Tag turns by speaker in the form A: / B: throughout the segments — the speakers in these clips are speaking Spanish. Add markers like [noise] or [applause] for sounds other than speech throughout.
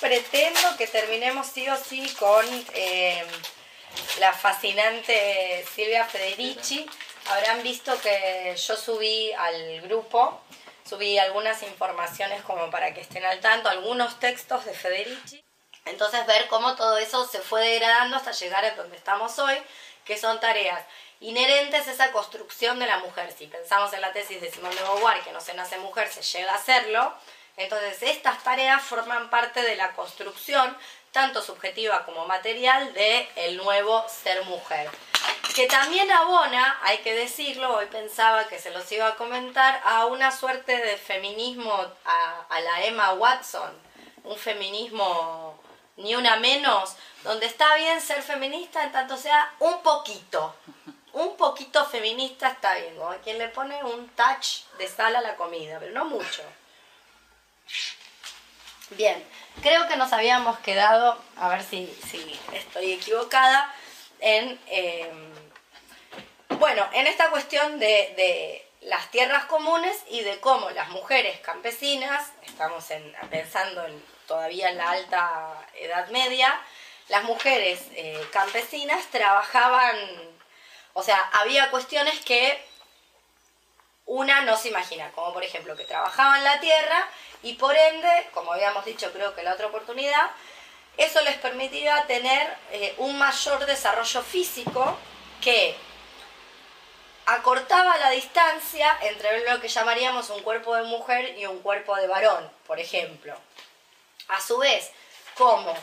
A: pretendo que terminemos sí o sí con eh, la fascinante Silvia Federici. Habrán visto que yo subí al grupo, subí algunas informaciones como para que estén al tanto, algunos textos de Federici. Entonces ver cómo todo eso se fue degradando hasta llegar a donde estamos hoy, que son tareas inherentes a esa construcción de la mujer. Si pensamos en la tesis de Simone de Beauvoir, que no se nace mujer, se llega a hacerlo, entonces estas tareas forman parte de la construcción, tanto subjetiva como material, de el nuevo ser mujer. Que también abona, hay que decirlo, hoy pensaba que se los iba a comentar, a una suerte de feminismo a, a la Emma Watson, un feminismo ni una menos, donde está bien ser feminista en tanto sea un poquito, un poquito feminista está bien, como quien le pone un touch de sal a la comida, pero no mucho. Bien, creo que nos habíamos quedado, a ver si, estoy equivocada, en, em, bueno, en esta cuestión de, las tierras comunes y de cómo las mujeres campesinas, estamos en, pensando en, todavía en la alta edad media, las mujeres eh, campesinas trabajaban, o sea, había cuestiones que una no se imagina, como por ejemplo que trabajaban la tierra y por ende, como habíamos dicho creo que la otra oportunidad, eso les permitía tener eh, un mayor desarrollo físico que acortaba la distancia entre lo que llamaríamos un cuerpo de mujer y un cuerpo de varón, por ejemplo. A su vez, como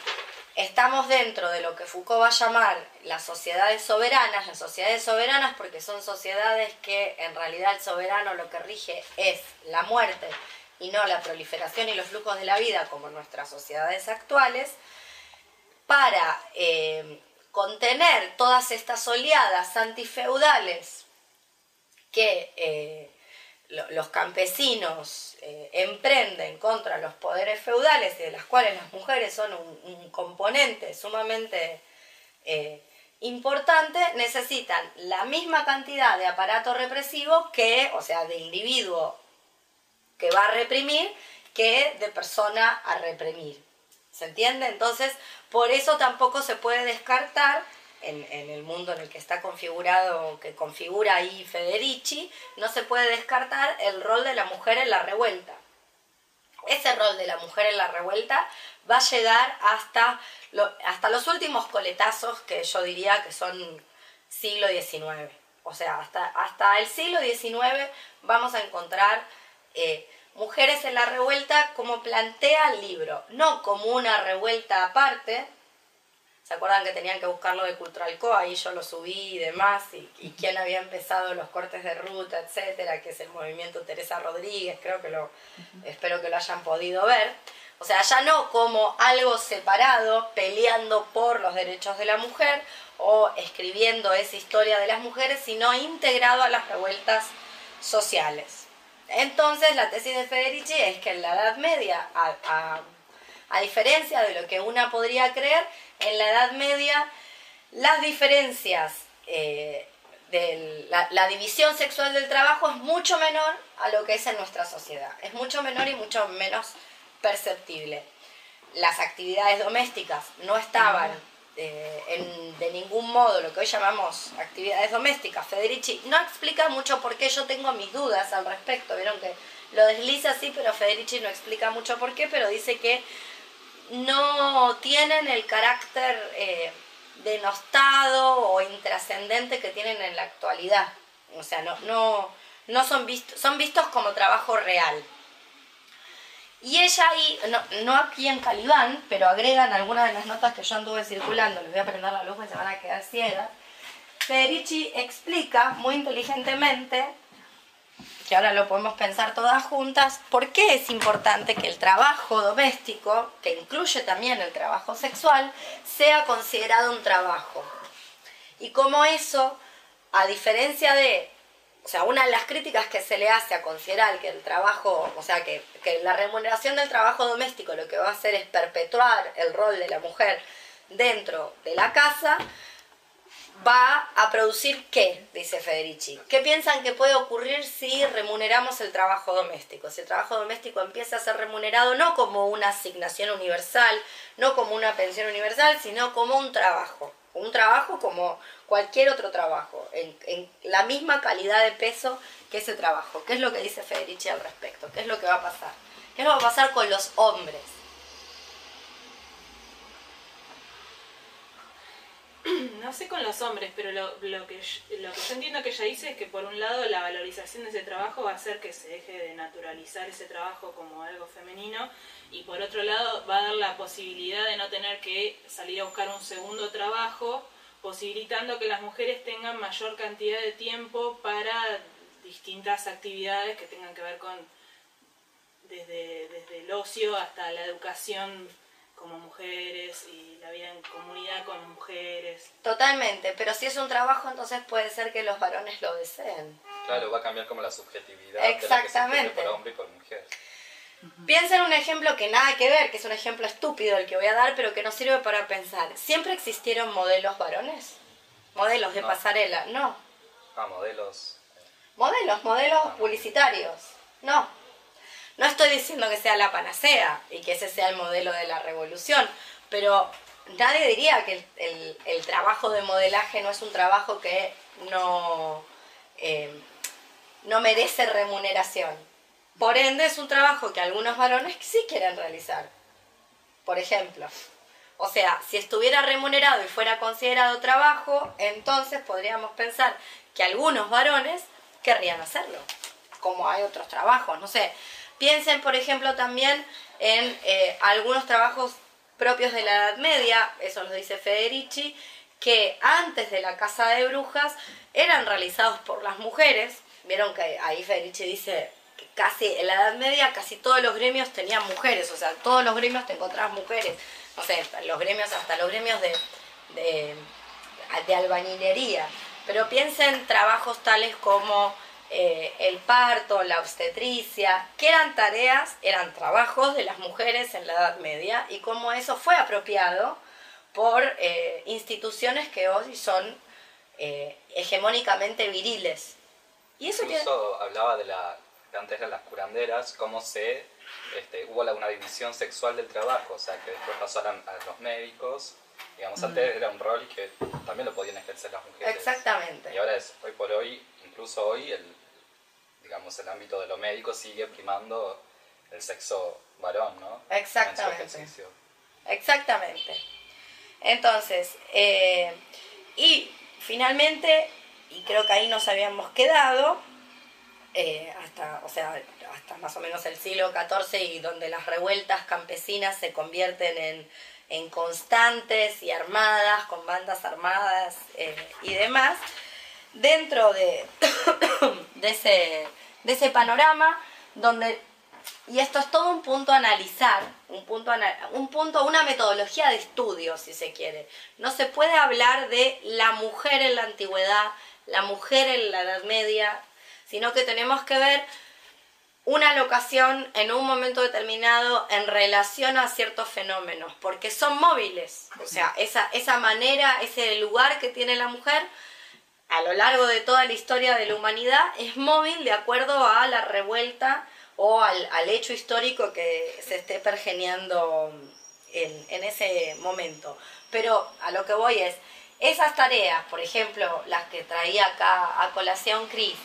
A: estamos dentro de lo que Foucault va a llamar las sociedades soberanas, las sociedades soberanas porque son sociedades que en realidad el soberano lo que rige es la muerte y no la proliferación y los flujos de la vida como nuestras sociedades actuales, para eh, contener todas estas oleadas antifeudales que eh, los campesinos eh, emprenden contra los poderes feudales y de las cuales las mujeres son un, componente sumamente importante, necesitan la misma cantidad de aparato represivo que, o sea, de individuo que va a reprimir, que de persona a reprimir. ¿Se entiende? Entonces, por eso tampoco se puede descartar en, el mundo en el que está configurado, que configura ahí Federici, no se puede descartar el rol de la mujer en la revuelta. Ese rol de la mujer en la revuelta va a llegar hasta, hasta los últimos coletazos que yo diría que son siglo XIX. O sea, hasta, hasta el siglo XIX vamos a encontrar eh, mujeres en la revuelta como plantea el libro, no como una revuelta aparte, ¿Se acuerdan que tenían que buscarlo de Culturalco? Ahí yo lo subí y demás, y, quién había empezado los cortes de ruta, etcétera, que es el movimiento Teresa Rodríguez, creo que lo, espero que lo hayan podido ver. O sea, ya no como algo separado, peleando por los derechos de la mujer o escribiendo esa historia de las mujeres, sino integrado a las revueltas sociales. Entonces, la tesis de Federici es que en la Edad Media, a, diferencia de lo que una podría creer, en la Edad Media las diferencias eh, de la, división sexual del trabajo es mucho menor a lo que es en nuestra sociedad. Es mucho menor y mucho menos perceptible. Las actividades domésticas no estaban eh, de ningún modo lo que hoy llamamos actividades domésticas. Federici no explica mucho por qué yo tengo mis dudas al respecto. Vieron que lo desliza así, pero Federici no explica mucho por qué, pero dice que no tienen el carácter eh, denostado o intrascendente que tienen en la actualidad. O sea, no, no, no son vistos, son vistos como trabajo real. Y ella ahí, no, no, aquí en Calibán, pero agregan algunas de las notas que yo anduve circulando, les voy a prender la luz porque se van a quedar ciegas. Federici explica muy inteligentemente que ahora lo podemos pensar todas juntas, ¿por qué es importante que el trabajo doméstico, que incluye también el trabajo sexual, sea considerado un trabajo? Y cómo eso, a diferencia de, o sea, una de las críticas que se le hace a considerar que el trabajo, o sea, que, que la remuneración del trabajo doméstico lo que va a hacer es perpetuar el rol de la mujer dentro de la casa, va a producir qué, dice Federici. ¿Qué piensan que puede ocurrir si remuneramos el trabajo doméstico? Si el trabajo doméstico empieza a ser remunerado no como una asignación universal, no como una pensión universal, sino como un trabajo. Un trabajo como cualquier otro trabajo, en, la misma calidad de peso que ese trabajo. ¿Qué es lo que dice Federici al respecto? ¿Qué es lo que va a pasar? ¿Qué que va a pasar con los hombres? [clears throat]
B: No sé con los hombres, pero lo, que, lo que yo entiendo que ella dice es que por un lado la valorización de ese trabajo va a hacer que se deje de naturalizar ese trabajo como algo femenino y por otro lado va a dar la posibilidad de no tener que salir a buscar un segundo trabajo, posibilitando que las mujeres tengan mayor cantidad de tiempo para distintas actividades que tengan que ver con desde, desde el ocio hasta la educación como mujeres y la vida en comunidad con mujeres.
A: Totalmente, pero si es un trabajo entonces puede ser que los varones lo deseen.
C: Claro, va a cambiar como la subjetividad
A: Exactamente.
C: de lo que se por hombre y por mujer.
A: Piensa en un ejemplo que nada que ver, que es un ejemplo estúpido el que voy a dar, pero que nos sirve para pensar. ¿Siempre existieron modelos varones? ¿Modelos de pasarela? No.
C: Ah, modelos.
A: Modelos, modelos publicitarios. No. No estoy diciendo que sea la panacea y que ese sea el modelo de la revolución, pero nadie diría que el, trabajo de modelaje no es un trabajo que no, eh, no merece remuneración. Por ende, es un trabajo que algunos varones sí quieren realizar. Por ejemplo. O sea, si estuviera remunerado y fuera considerado trabajo, entonces podríamos pensar que algunos varones querrían hacerlo, como hay otros trabajos, no sé. Piensen, por ejemplo, también en eh, algunos trabajos propios de la Edad Media, eso lo dice Federici, que antes de la Casa de Brujas eran realizados por las mujeres. Vieron que ahí Federici dice que casi en la Edad Media casi todos los gremios tenían mujeres, o sea, todos los gremios te encontrabas mujeres. No sé, los gremios, hasta los gremios de, de, de albañilería. Pero piensen trabajos tales como eh, el parto, la obstetricia, que eran tareas, eran trabajos de las mujeres en la Edad Media y cómo eso fue apropiado por eh, instituciones que hoy son eh, hegemónicamente viriles.
C: Y eso Incluso hablaba de la, antes eran las curanderas, cómo se, este, hubo una división sexual del trabajo, o sea que después pasaron a los médicos, digamos, antes era un rol que también lo podían ejercer las mujeres.
A: Exactamente.
C: Y ahora es, hoy por hoy, incluso hoy, el, digamos, el ámbito de lo médico sigue primando el sexo varón, ¿no?
A: Exactamente. Exactamente. Entonces, eh, y finalmente, y creo que ahí nos habíamos quedado, eh, hasta, o sea, hasta más o menos el siglo XIV y donde las revueltas campesinas se convierten en, en constantes y armadas, con bandas armadas eh, y demás, dentro de, [coughs] de ese de ese panorama donde, y esto es todo un punto a analizar, un punto, un punto, una metodología de estudio, si se quiere. No se puede hablar de la mujer en la antigüedad, la mujer en la Edad Media, sino que tenemos que ver una locación en un momento determinado en relación a ciertos fenómenos, porque son móviles. O sea, esa, esa manera, ese lugar que tiene la mujer a lo largo de toda la historia de la humanidad es móvil de acuerdo a la revuelta o al, hecho histórico que se esté pergeneando en, ese momento. Pero a lo que voy es, esas tareas, por ejemplo, las que traía acá a colación Cris,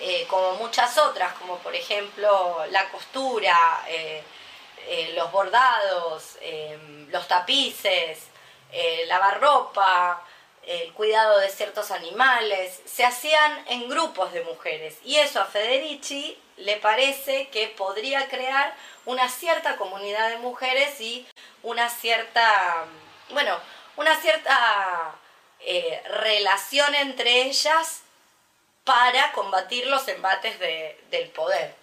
A: eh, como muchas otras, como por ejemplo la costura, eh, eh, los bordados, los tapices, lavar ropa, el cuidado de ciertos animales, se hacían en grupos de mujeres. Y eso a Federici le parece que podría crear una cierta comunidad de mujeres y una cierta, bueno, una cierta relación entre ellas para combatir los embates del poder.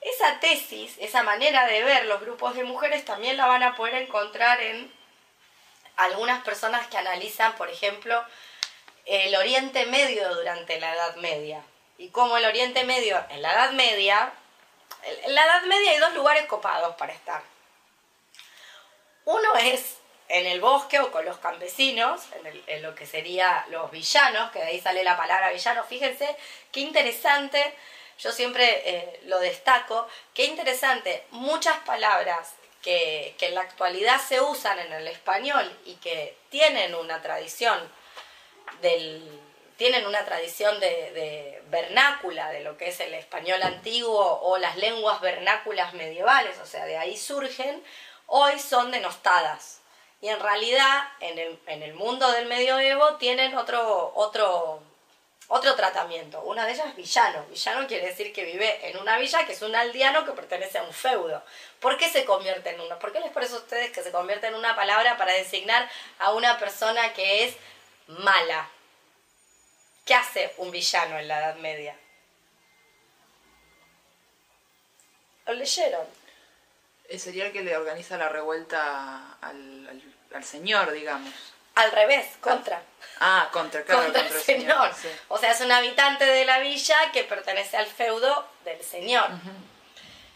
A: Esa tesis, esa manera de ver los grupos de mujeres también la van a poder encontrar en algunas personas que analizan, por ejemplo, el Oriente Medio durante la Edad Media. Y como el Oriente Medio, en la Edad Media, en la Edad Media hay dos lugares copados para estar. Uno es en el bosque o con los campesinos, en, lo que sería los villanos, que de ahí sale la palabra villano. Fíjense qué interesante, yo siempre eh, lo destaco, qué interesante, muchas palabras que, en la actualidad se usan en el español y que tienen una tradición del tienen una tradición de, vernácula de lo que es el español antiguo o las lenguas vernáculas medievales, o sea, de ahí surgen, hoy son denostadas. Y en realidad, en el, en el mundo del medioevo tienen otro, otro, otro tratamiento. Una de ellas es villano. Villano quiere decir que vive en una villa que es un aldeano que pertenece a un feudo. ¿Por qué se convierte en una? ¿Por qué les parece a ustedes que se convierte en una palabra para designar a una persona que es mala? ¿Qué hace un villano en la Edad Media? ¿Lo leyeron?
D: Sería el que le organiza la revuelta al, señor, digamos.
A: Al revés, contra.
D: Ah, contra, claro,
A: contra, el señor. O sea, es un habitante de la villa que pertenece al feudo del señor.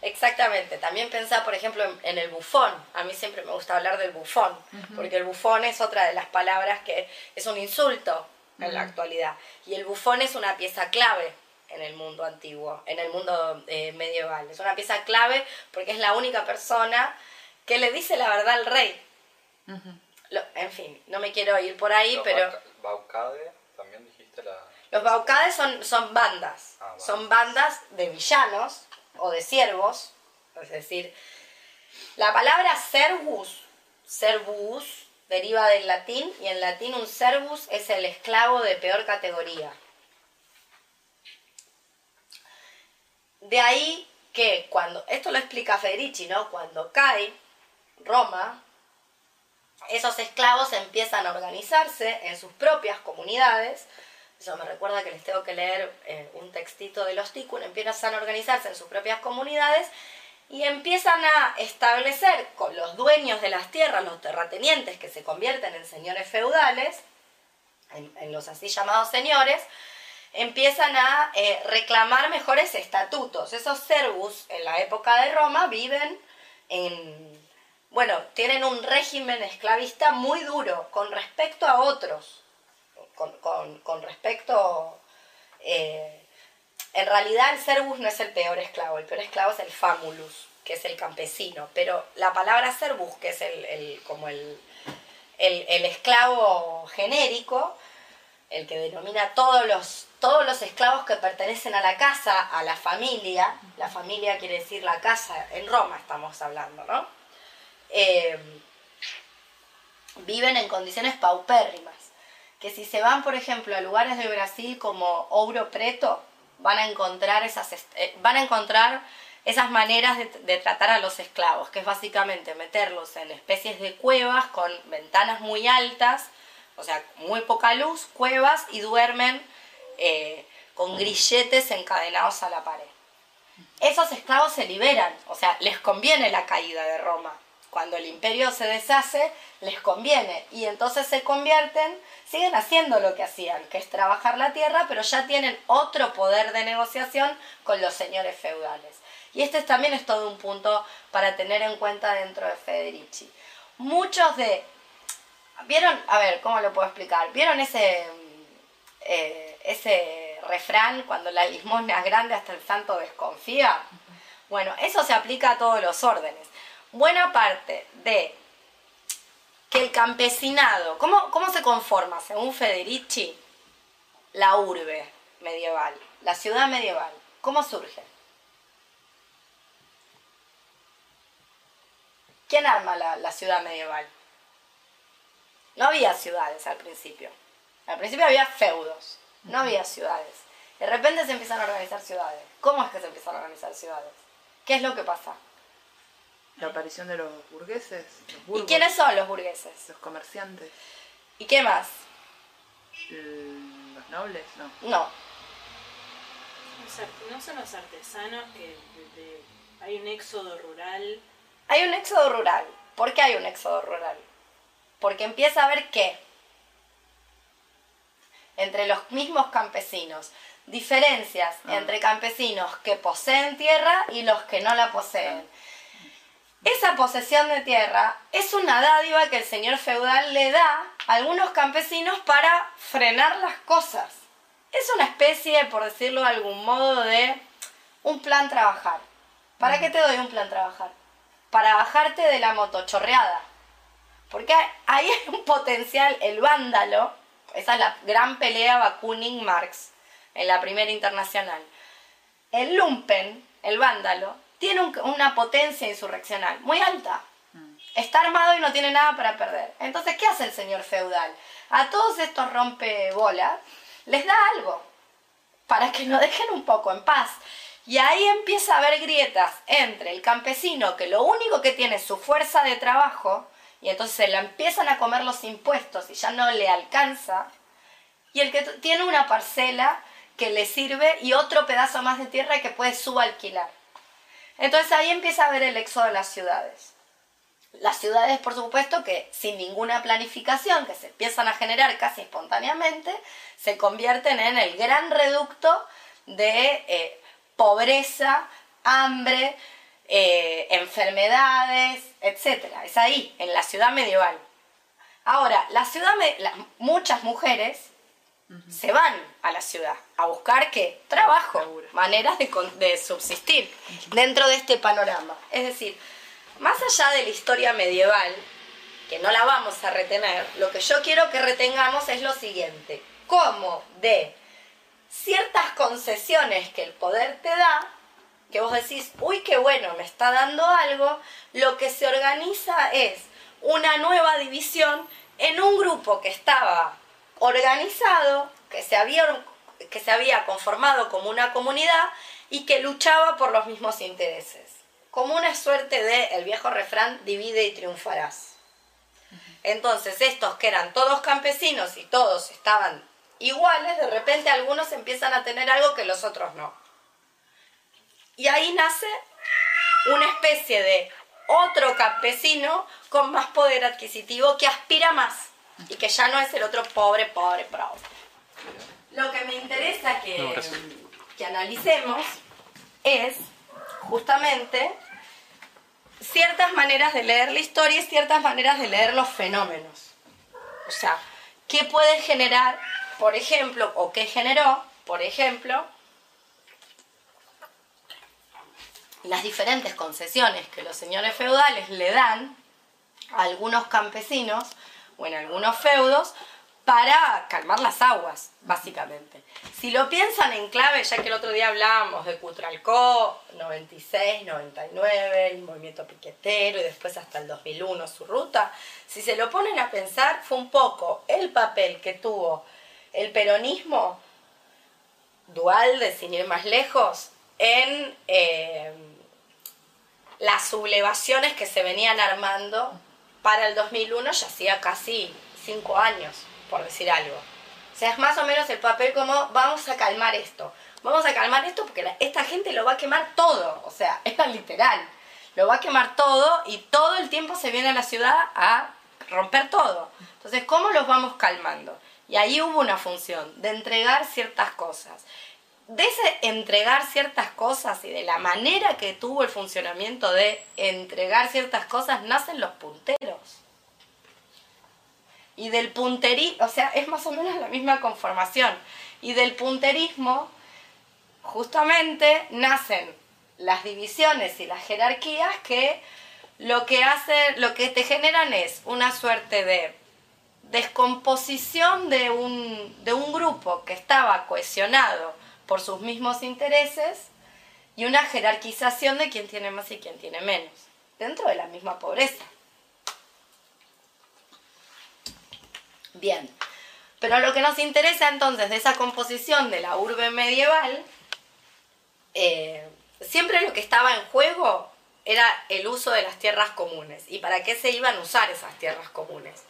A: Exactamente. También pensá, por ejemplo, en, el bufón. A mí siempre me gusta hablar del bufón, porque el bufón es otra de las palabras que es un insulto en la actualidad. Y el bufón es una pieza clave en el mundo antiguo, en el mundo eh, medieval. Es una pieza clave porque es la única persona que le dice la verdad al rey. en fin, no me quiero ir por ahí, pero...
C: Baucade, también dijiste la...
A: Los baucades son, son bandas, ah, son bandas de villanos o de siervos, es decir, la palabra servus, servus, deriva del latín y en latín un servus es el esclavo de peor categoría. De ahí que cuando, esto lo explica Federici, ¿no? Cuando cae Roma, esos esclavos empiezan a organizarse en sus propias comunidades. Eso me recuerda que les tengo que leer eh, un textito de los Tikkun. Empiezan a organizarse en sus propias comunidades y empiezan a establecer con los dueños de las tierras, los terratenientes que se convierten en señores feudales, en, los así llamados señores, empiezan a eh, reclamar mejores estatutos. Esos servus en la época de Roma viven en, bueno, tienen un régimen esclavista muy duro con respecto a otros, con, respecto... Eh, en realidad el servus no es el peor esclavo, el peor esclavo es el famulus, que es el campesino, pero la palabra servus, que es el, como el, el, esclavo genérico, el que denomina todos los, todos los esclavos que pertenecen a la casa, a la familia, la familia quiere decir la casa, en Roma estamos hablando, ¿no? Eh, viven en condiciones paupérrimas, que si se van, por ejemplo, a lugares de Brasil como Ouro Preto, van a encontrar esas, eh, van a encontrar esas maneras de, tratar a los esclavos, que es básicamente meterlos en especies de cuevas con ventanas muy altas, o sea, muy poca luz, cuevas y duermen eh, con grilletes encadenados a la pared. Esos esclavos se liberan, o sea, les conviene la caída de Roma. Cuando el imperio se deshace, les conviene y entonces se convierten siguen haciendo lo que hacían, que es trabajar la tierra, pero ya tienen otro poder de negociación con los señores feudales. Y este también es todo un punto para tener en cuenta dentro de Federici. Muchos de... ¿Vieron? A ver, ¿cómo lo puedo explicar? ¿Vieron ese, eh, ese refrán, cuando la limosna es grande hasta el santo desconfía? Bueno, eso se aplica a todos los órdenes. Buena parte de que el campesinado, ¿cómo, ¿cómo se conforma, según Federici, la urbe medieval, la ciudad medieval? ¿Cómo surge? ¿Quién arma la, ciudad medieval? No había ciudades al principio. Al principio había feudos, no había ciudades. De repente se empiezan a organizar ciudades. ¿Cómo es que se empiezan a organizar ciudades? ¿Qué es lo que pasa?
D: La aparición de los burgueses.
A: ¿Y quiénes son los burgueses?
D: Los comerciantes.
A: ¿Y qué más?
D: ¿Los nobles? No.
A: No.
B: No son los artesanos que hay un éxodo rural.
A: Hay un éxodo rural. ¿Por qué hay un éxodo rural? Porque empieza a haber qué? Entre los mismos campesinos. Diferencias ah. entre campesinos que poseen tierra y los que no la poseen. Esa posesión de tierra es una dádiva que el señor feudal le da a algunos campesinos para frenar las cosas. Es una especie, por decirlo de algún modo, de un plan trabajar. ¿Para qué te doy un plan trabajar? Para bajarte de la motochorreada. Porque ahí hay un potencial, el vándalo, esa es la gran pelea Bakunin-Marx en la primera internacional. El lumpen, el vándalo, tiene una potencia insurreccional muy alta. Está armado y no tiene nada para perder. Entonces, ¿qué hace el señor feudal? A todos estos rompebolas les da algo para que nos dejen un poco en paz. Y ahí empieza a haber grietas entre el campesino que lo único que tiene es su fuerza de trabajo y entonces se la empiezan a comer los impuestos y ya no le alcanza, y el que tiene una parcela que le sirve y otro pedazo más de tierra que puede subalquilar. Entonces ahí empieza a haber el éxodo de las ciudades. Las ciudades, por supuesto, que sin ninguna planificación, que se empiezan a generar casi espontáneamente, se convierten en el gran reducto de eh, pobreza, hambre, eh, enfermedades, etc. Es ahí, en la ciudad medieval. Ahora, la ciudad, muchas mujeres se van a la ciudad a buscar qué? Trabajo, maneras de, de subsistir dentro de este panorama. Es decir, más allá de la historia medieval, que no la vamos a retener, lo que yo quiero que retengamos es lo siguiente, cómo de ciertas concesiones que el poder te da, que vos decís, uy, qué bueno, me está dando algo, lo que se organiza es una nueva división en un grupo que estaba organizado, que se había, que se había conformado como una comunidad y que luchaba por los mismos intereses. Como una suerte de el viejo refrán, divide y triunfarás. Entonces estos que eran todos campesinos y todos estaban iguales, de repente algunos empiezan a tener algo que los otros no. Y ahí nace una especie de otro campesino con más poder adquisitivo que aspira más y que ya no es el otro pobre, pobre, pobre. Lo que me interesa que, que analicemos es justamente ciertas maneras de leer la historia y ciertas maneras de leer los fenómenos. O sea, ¿qué puede generar, por ejemplo, o qué generó, por ejemplo, las diferentes concesiones que los señores feudales le dan a algunos campesinos o en algunos feudos para calmar las aguas, básicamente. Si lo piensan en clave, ya que el otro día hablábamos de Cutralcó, 96, 99, el movimiento piquetero y después hasta el 2001 su ruta, si se lo ponen a pensar, fue un poco el papel que tuvo el peronismo dual, de sin ir más lejos, en eh, las sublevaciones que se venían armando para el 2001, ya hacía casi cinco años, por decir algo. O sea, es más o menos el papel como vamos a calmar esto. Vamos a calmar esto porque esta gente lo va a quemar todo. O sea, [laughs] es literal. Lo va a quemar todo y todo el tiempo se viene a la ciudad a romper todo. Entonces, ¿cómo los vamos calmando? Y ahí hubo una función de entregar ciertas cosas de ese entregar ciertas cosas y de la manera que tuvo el funcionamiento de entregar ciertas cosas, nacen los punteros. Y del punterismo, o sea, es más o menos la misma conformación. Y del punterismo, justamente, nacen las divisiones y las jerarquías que lo que hacen, lo que te generan es una suerte de descomposición de un, de un grupo que estaba cohesionado por sus mismos intereses y una jerarquización de quién tiene más y quién tiene menos, dentro de la misma pobreza. Bien, pero lo que nos interesa entonces de esa composición de la urbe medieval, eh, siempre lo que estaba en juego era el uso de las tierras comunes y para qué se iban a usar esas tierras comunes.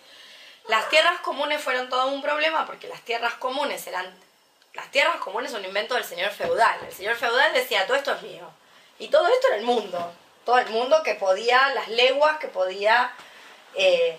A: Las tierras comunes fueron todo un problema porque las tierras comunes eran las tierras comunes son un invento del señor feudal. El señor feudal decía, todo esto es mío. Y todo esto era el mundo. Todo el mundo que podía, las leguas que podía eh,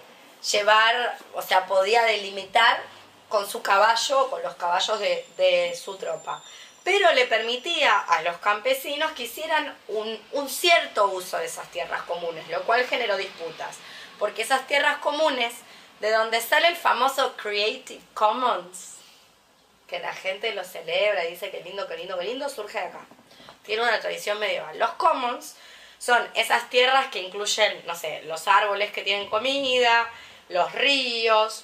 A: llevar, o sea, podía delimitar con su caballo, con los caballos de, su tropa. pero le permitía a los campesinos que hicieran un, un cierto uso de esas tierras comunes, lo cual generó disputas, porque esas tierras comunes, de donde sale el famoso Creative Commons, que la gente lo celebra y dice que lindo, que lindo, que lindo, surge de acá. Tiene una tradición medieval. Los commons son esas tierras que incluyen, no sé, los árboles que tienen comida, los ríos,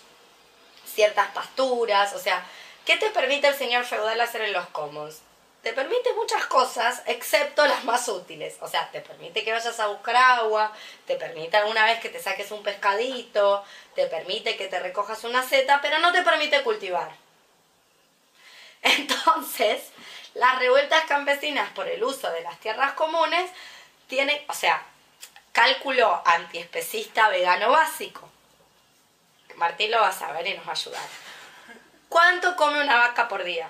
A: ciertas pasturas, o sea, ¿qué te permite el señor feudal hacer en los commons? Te permite muchas cosas, excepto las más útiles. O sea, te permite que vayas a buscar agua, te permite alguna vez que te saques un pescadito, te permite que te recojas una seta, pero no te permite cultivar. [laughs] Entonces, las revueltas campesinas por el uso de las tierras comunes tienen, o sea, cálculo antiespecista vegano básico. Martín lo va a saber y nos va a ayudar. ¿Cuánto come una vaca por día?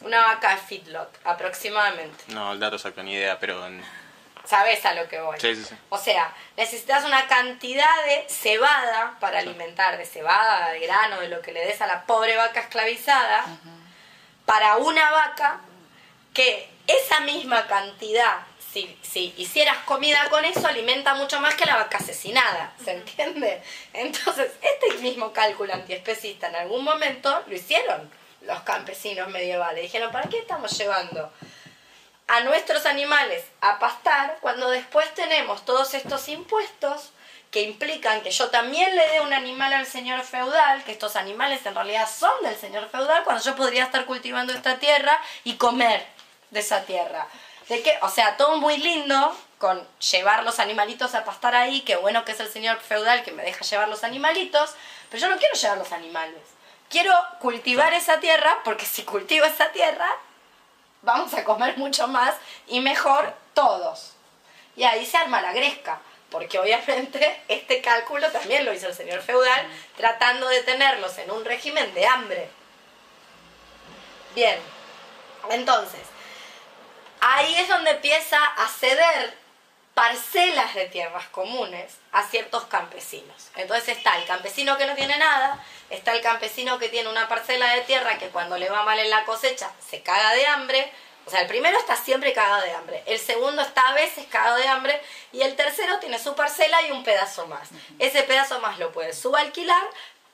A: Una vaca de feedlot, aproximadamente.
E: No, el dato exacto, ni idea, pero... en-
A: ¿Sabes a lo que voy?
E: Sí, sí, sí.
A: O sea, necesitas una cantidad de cebada para alimentar, de cebada, de grano, de lo que le des a la pobre vaca esclavizada, para una vaca que esa misma cantidad, si, si hicieras comida con eso, alimenta mucho más que la vaca asesinada, ¿se entiende? Entonces, este mismo cálculo antiespecista en algún momento lo hicieron los campesinos medievales. Dijeron, ¿para qué estamos llevando a nuestros animales a pastar cuando después tenemos todos estos impuestos que implican que yo también le dé un animal al señor feudal, que estos animales en realidad son del señor feudal, cuando yo podría estar cultivando esta tierra y comer de esa tierra. ¿De qué? O sea, todo muy lindo con llevar los animalitos a pastar ahí, qué bueno que es el señor feudal que me deja llevar los animalitos, pero yo no quiero llevar los animales. Quiero cultivar esa tierra porque si cultivo esa tierra vamos a comer mucho más y mejor todos. Y ahí se arma la gresca, porque obviamente [laughs] este cálculo también lo hizo el señor feudal, tratando de tenerlos en un régimen de hambre. Bien, entonces, ahí es donde empieza a ceder parcelas de tierras comunes a ciertos campesinos. Entonces está el campesino que no tiene nada, está el campesino que tiene una parcela de tierra que cuando le va mal en la cosecha se caga de hambre. O sea, el primero está siempre cagado de hambre, el segundo está a veces cagado de hambre y el tercero tiene su parcela y un pedazo más. Ese pedazo más lo puede subalquilar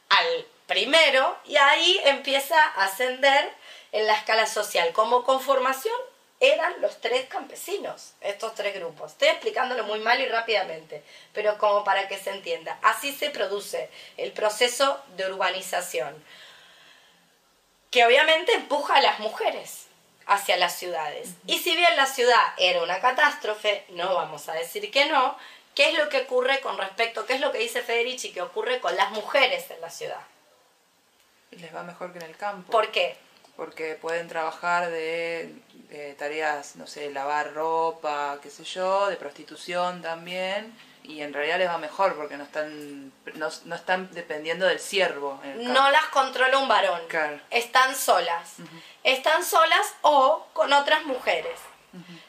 A: al primero y ahí empieza a ascender en la escala social. Como conformación eran los tres campesinos, estos tres grupos. Estoy explicándolo muy mal y rápidamente, pero como para que se entienda. Así se produce el proceso de urbanización, que obviamente empuja a las mujeres hacia las ciudades. Y si bien la ciudad era una catástrofe, no vamos a decir que no, ¿qué es lo que ocurre con respecto, qué es lo que dice Federici que ocurre con las mujeres en la ciudad?
D: Les va mejor que en el campo.
A: ¿Por qué?
D: porque pueden trabajar de, de tareas, no sé, lavar ropa, qué sé yo, de prostitución también, y en realidad les va mejor porque no están no, no están dependiendo del campo.
A: No las controla un varón.
D: Claro.
A: Están solas. Están solas o con otras mujeres.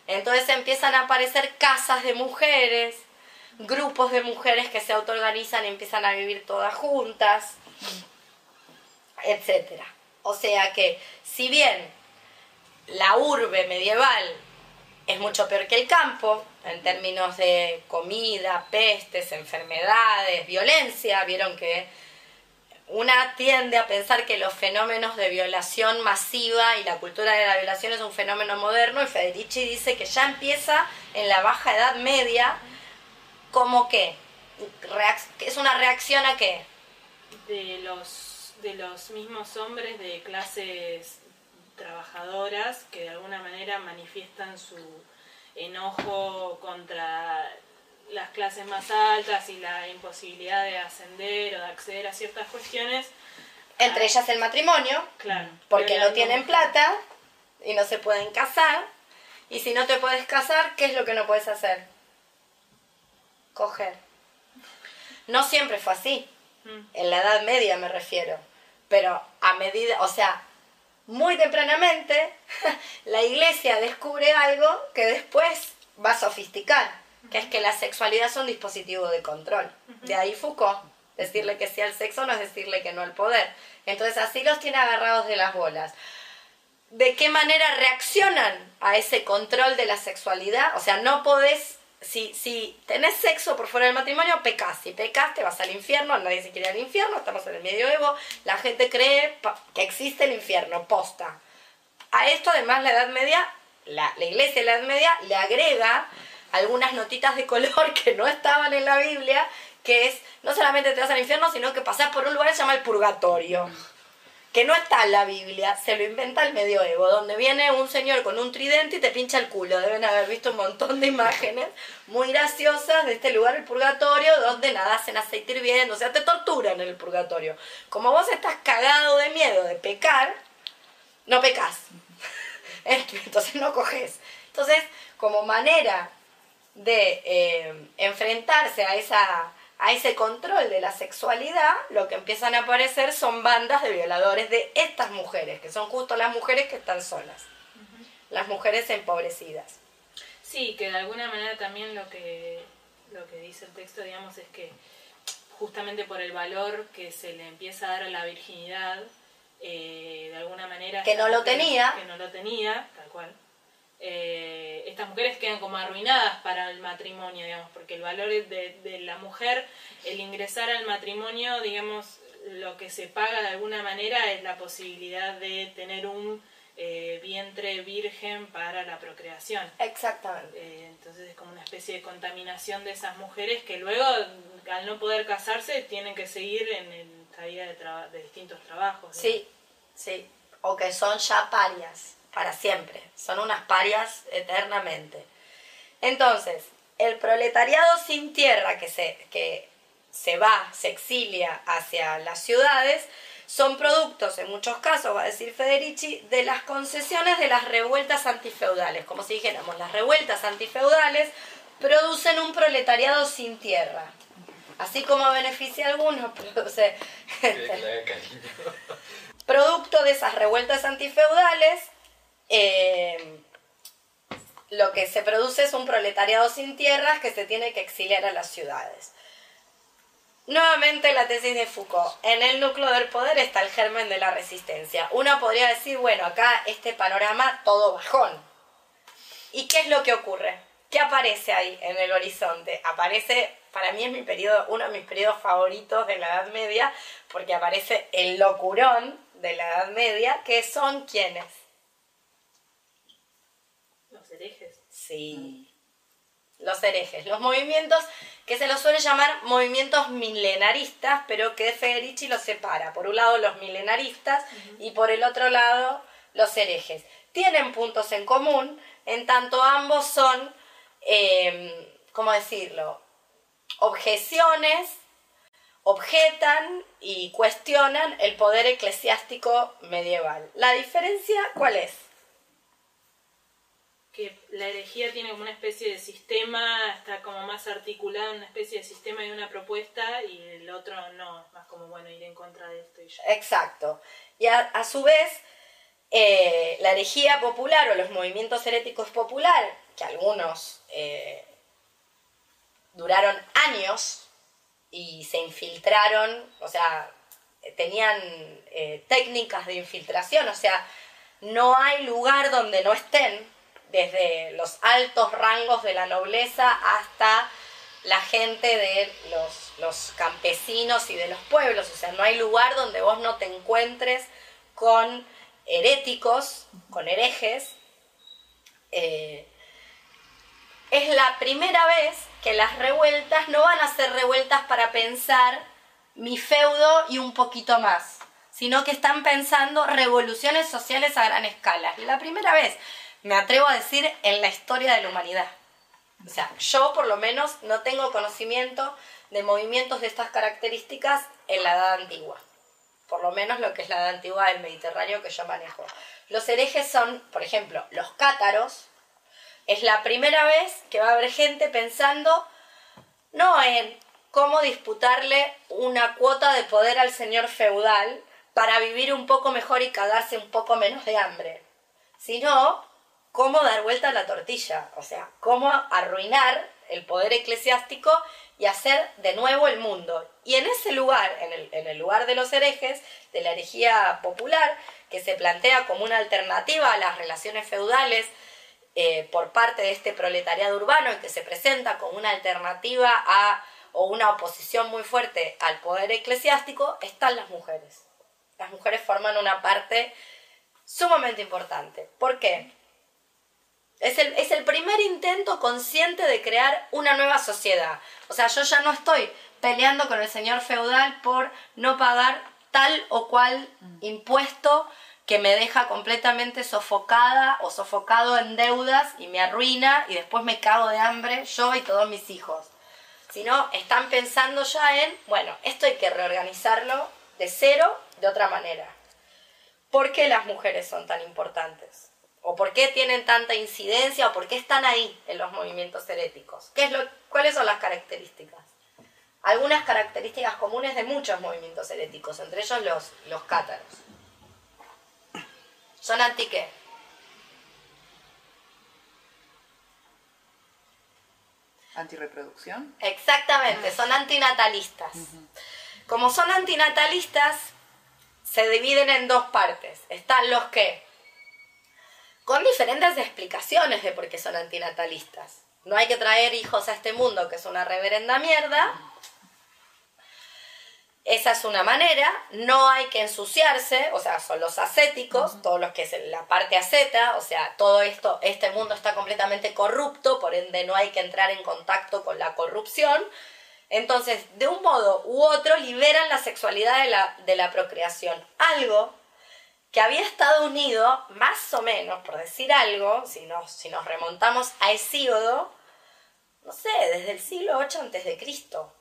A: Entonces empiezan a aparecer casas de mujeres, grupos de mujeres que se autoorganizan y empiezan a vivir todas juntas, etcétera. O sea que, si bien la urbe medieval es mucho peor que el campo, en términos de comida, pestes, enfermedades, violencia, vieron que una tiende a pensar que los fenómenos de violación masiva y la cultura de la violación es un fenómeno moderno y Federici dice que ya empieza en la baja edad media como que es una reacción a qué?
B: de los de los mismos hombres de clases trabajadoras que de alguna manera manifiestan su enojo contra las clases más altas y la imposibilidad de ascender o de acceder a ciertas cuestiones.
A: Entre ellas el matrimonio,
B: Claro.
A: porque no tienen plata y no se pueden casar. Y si no te puedes casar, ¿qué es lo que no puedes hacer? Coger. No siempre fue así.
B: Mm.
A: En la Edad Media me refiero. Pero a medida, o sea, muy tempranamente, [laughs] la iglesia descubre algo que después va a sofisticar, que es que la sexualidad es un dispositivo de control. De ahí Foucault. Decirle que sí al sexo no es decirle que no al poder. Entonces así los tiene agarrados de las bolas. de qué manera reaccionan a ese control de la sexualidad. O sea, no podés, si, si tenés sexo por fuera del matrimonio, pecás. Si pecás, te vas al infierno, nadie se quiere al infierno, estamos en el medioevo, la gente cree que existe el infierno, posta. A esto además la Edad Media, la, la iglesia de la Edad Media le agrega algunas notitas de color [laughs] que no estaban en la Biblia, que es, no solamente te vas al infierno, sino que pasás por un lugar que se llama el purgatorio que no está en la Biblia, se lo inventa el medioevo, donde viene un señor con un tridente y te pincha el culo. Deben haber visto un montón de imágenes muy graciosas de este lugar, el purgatorio, donde nada hacen aceite hirviendo, o sea, te torturan en el purgatorio. Como vos estás cagado de miedo de pecar, no pecas. [laughs] Entonces no coges. Entonces, como manera de eh, enfrentarse a esa a ese control de la sexualidad, lo que empiezan a aparecer son bandas de violadores de estas mujeres, que son justo las mujeres que están solas, las mujeres empobrecidas.
B: Sí, que de alguna manera también lo que, lo que dice el texto, digamos, es que justamente por el valor que se le empieza a dar a la virginidad, eh, de alguna manera...
A: Que no lo tenía.
B: Que no lo tenía, tal cual. Eh, estas mujeres quedan como arruinadas para el matrimonio, digamos, porque el valor de, de la mujer, el ingresar al matrimonio, digamos, lo que se paga de alguna manera es la posibilidad de tener un eh, vientre virgen para la procreación.
A: Exactamente.
B: Eh, entonces es como una especie de contaminación de esas mujeres que luego, al no poder casarse, tienen que seguir en, en esta vida de, distintos trabajos. ¿no?
A: Sí, sí. O que son ya parias, para siempre. Son unas parias eternamente. Entonces, el proletariado sin tierra que se, que se va, se exilia hacia las ciudades, son productos, en muchos casos, va a decir Federici, de las concesiones de las revueltas antifeudales. Como si dijéramos, las revueltas antifeudales producen un proletariado sin tierra. Así como beneficia a algunos, [laughs] produce... Producto de esas revueltas antifeudales, eh, lo que se produce es un proletariado sin tierras que se tiene que exiliar a las ciudades. Nuevamente la tesis de Foucault. En el núcleo del poder está el germen de la resistencia. Uno podría decir, bueno, acá este panorama todo bajón. ¿Y qué es lo que ocurre? ¿Qué aparece ahí en el horizonte? Aparece, para mí es mi periodo, uno de mis periodos favoritos de la Edad Media, porque aparece el locurón de la Edad Media, que son quienes.
B: Los
A: Sí. Los herejes, los movimientos que se los suele llamar movimientos milenaristas, pero que Federici los separa. Por un lado los milenaristas y por el otro lado los herejes. Tienen puntos en común, en tanto ambos son, eh, ¿cómo decirlo? Objeciones, objetan y cuestionan el poder eclesiástico medieval. ¿La diferencia cuál es?
B: Que la herejía tiene como una especie de sistema, está como más articulada, una especie de sistema y una propuesta, y el otro no, es más como, bueno, ir en contra de esto y ya.
A: Exacto. Y a, a su vez, eh, la herejía popular o los movimientos heréticos popular, que algunos eh, duraron años y se infiltraron, o sea, tenían eh, técnicas de infiltración, o sea, no hay lugar donde no estén, desde los altos rangos de la nobleza hasta la gente de los, los campesinos y de los pueblos, o sea, no hay lugar donde vos no te encuentres con heréticos, con herejes. Eh, es la primera vez que las revueltas no van a ser revueltas para pensar mi feudo y un poquito más, sino que están pensando revoluciones sociales a gran escala. La primera vez, me atrevo a decir, en la historia de la humanidad. O sea, yo por lo menos no tengo conocimiento de movimientos de estas características en la edad antigua. Por lo menos lo que es la edad antigua del Mediterráneo que yo manejo. Los herejes son, por ejemplo, los cátaros. Es la primera vez que va a haber gente pensando no en cómo disputarle una cuota de poder al señor feudal para vivir un poco mejor y cagarse un poco menos de hambre, sino cómo dar vuelta a la tortilla, o sea, cómo arruinar el poder eclesiástico y hacer de nuevo el mundo. Y en ese lugar, en el, lugar de los herejes, de la herejía popular, que se plantea como una alternativa a las relaciones feudales eh, por parte de este proletariado urbano y que se presenta como una alternativa a o una oposición muy fuerte al poder eclesiástico, están las mujeres. Las mujeres forman una parte sumamente importante. ¿Por qué? Es el, es el primer intento consciente de crear una nueva sociedad. O sea, yo ya no estoy peleando con el señor feudal por no pagar tal o cual impuesto que me deja completamente sofocada o sofocado en deudas y me arruina y después me cago de hambre yo y todos mis hijos. Sino están pensando ya en, bueno, esto hay que reorganizarlo de cero, de otra manera. ¿Por qué las mujeres son tan importantes? O por qué tienen tanta incidencia o por qué están ahí en los movimientos heréticos. ¿Qué es lo, ¿Cuáles son las características? Algunas características comunes de muchos movimientos heréticos, entre ellos los, los cátaros. ¿Son anti qué?
D: ¿Antireproducción?
A: Exactamente, son antinatalistas. Como son antinatalistas, se dividen en dos partes. Están los que con diferentes explicaciones de por qué son antinatalistas. No hay que traer hijos a este mundo, que es una reverenda mierda. Esa es una manera. No hay que ensuciarse, o sea, son los ascéticos, todos los que es la parte asceta, o sea, todo esto, este mundo está completamente corrupto, por ende no hay que entrar en contacto con la corrupción. Entonces, de un modo u otro, liberan la sexualidad de la, de la procreación. Algo que había estado unido, más o menos, por decir algo, si nos, si nos remontamos a Hesíodo, no sé, desde el siglo 8 antes de Cristo.